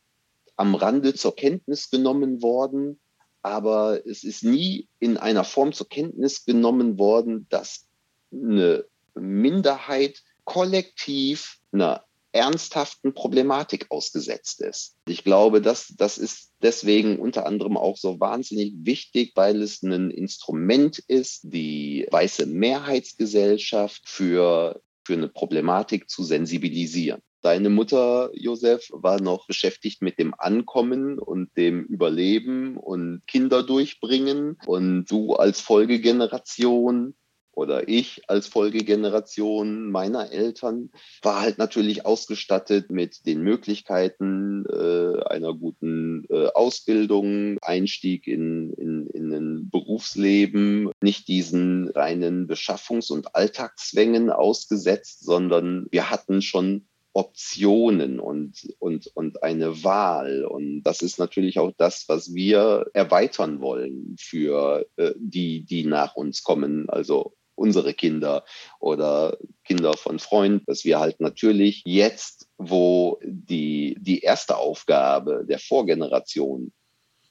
am Rande zur Kenntnis genommen worden, aber es ist nie in einer Form zur Kenntnis genommen worden, dass eine Minderheit kollektiv einer ernsthaften Problematik ausgesetzt ist. Ich glaube, dass das ist deswegen unter anderem auch so wahnsinnig wichtig, weil es ein Instrument ist, die weiße Mehrheitsgesellschaft für, für eine Problematik zu sensibilisieren. Deine Mutter, Josef, war noch beschäftigt mit dem Ankommen und dem Überleben und Kinder durchbringen. Und du als Folgegeneration oder ich als Folgegeneration meiner Eltern war halt natürlich ausgestattet mit den Möglichkeiten äh, einer guten äh, Ausbildung, Einstieg in, in, in ein Berufsleben, nicht diesen reinen Beschaffungs- und Alltagszwängen ausgesetzt, sondern wir hatten schon Optionen und, und, und eine Wahl. Und das ist natürlich auch das, was wir erweitern wollen für äh, die, die nach uns kommen. Also unsere Kinder oder Kinder von Freunden, dass wir halt natürlich jetzt, wo die, die erste Aufgabe der Vorgeneration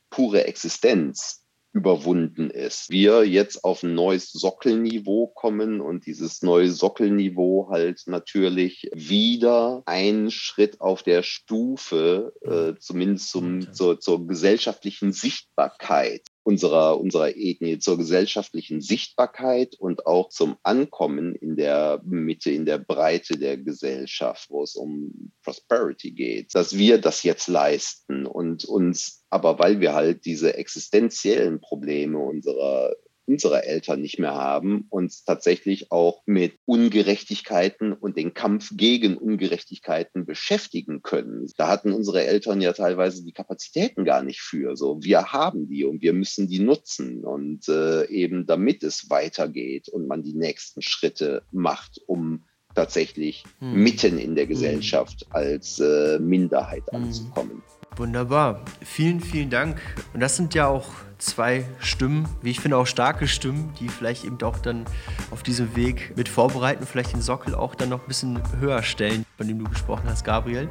pure Existenz überwunden ist. Wir jetzt auf ein neues Sockelniveau kommen und dieses neue Sockelniveau halt natürlich wieder einen Schritt auf der Stufe, äh, zumindest zum, zur, zur gesellschaftlichen Sichtbarkeit unserer, unserer Ethnie zur gesellschaftlichen Sichtbarkeit und auch zum Ankommen in der Mitte, in der Breite der Gesellschaft, wo es um Prosperity geht, dass wir das jetzt leisten und uns aber weil wir halt diese existenziellen Probleme unserer unserer Eltern nicht mehr haben, uns tatsächlich auch mit Ungerechtigkeiten und den Kampf gegen Ungerechtigkeiten beschäftigen können. Da hatten unsere Eltern ja teilweise die Kapazitäten gar nicht für. So, wir haben die und wir müssen die nutzen und äh, eben damit es weitergeht und man die nächsten Schritte macht, um tatsächlich hm. mitten in der hm. Gesellschaft als äh, Minderheit hm. anzukommen. Wunderbar. Vielen, vielen Dank. Und das sind ja auch zwei Stimmen, wie ich finde, auch starke Stimmen, die vielleicht eben auch dann auf diesem Weg mit vorbereiten, vielleicht den Sockel auch dann noch ein bisschen höher stellen, von dem du gesprochen hast, Gabriel.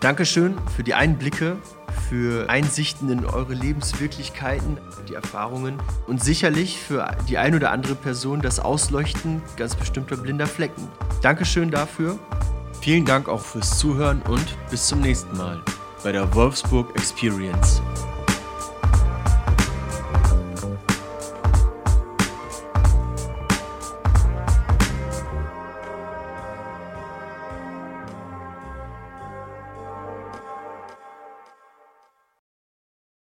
Dankeschön für die Einblicke, für Einsichten in eure Lebenswirklichkeiten, die Erfahrungen und sicherlich für die ein oder andere Person das Ausleuchten ganz bestimmter blinder Flecken. Dankeschön dafür. Vielen Dank auch fürs Zuhören und bis zum nächsten Mal bei der Wolfsburg Experience.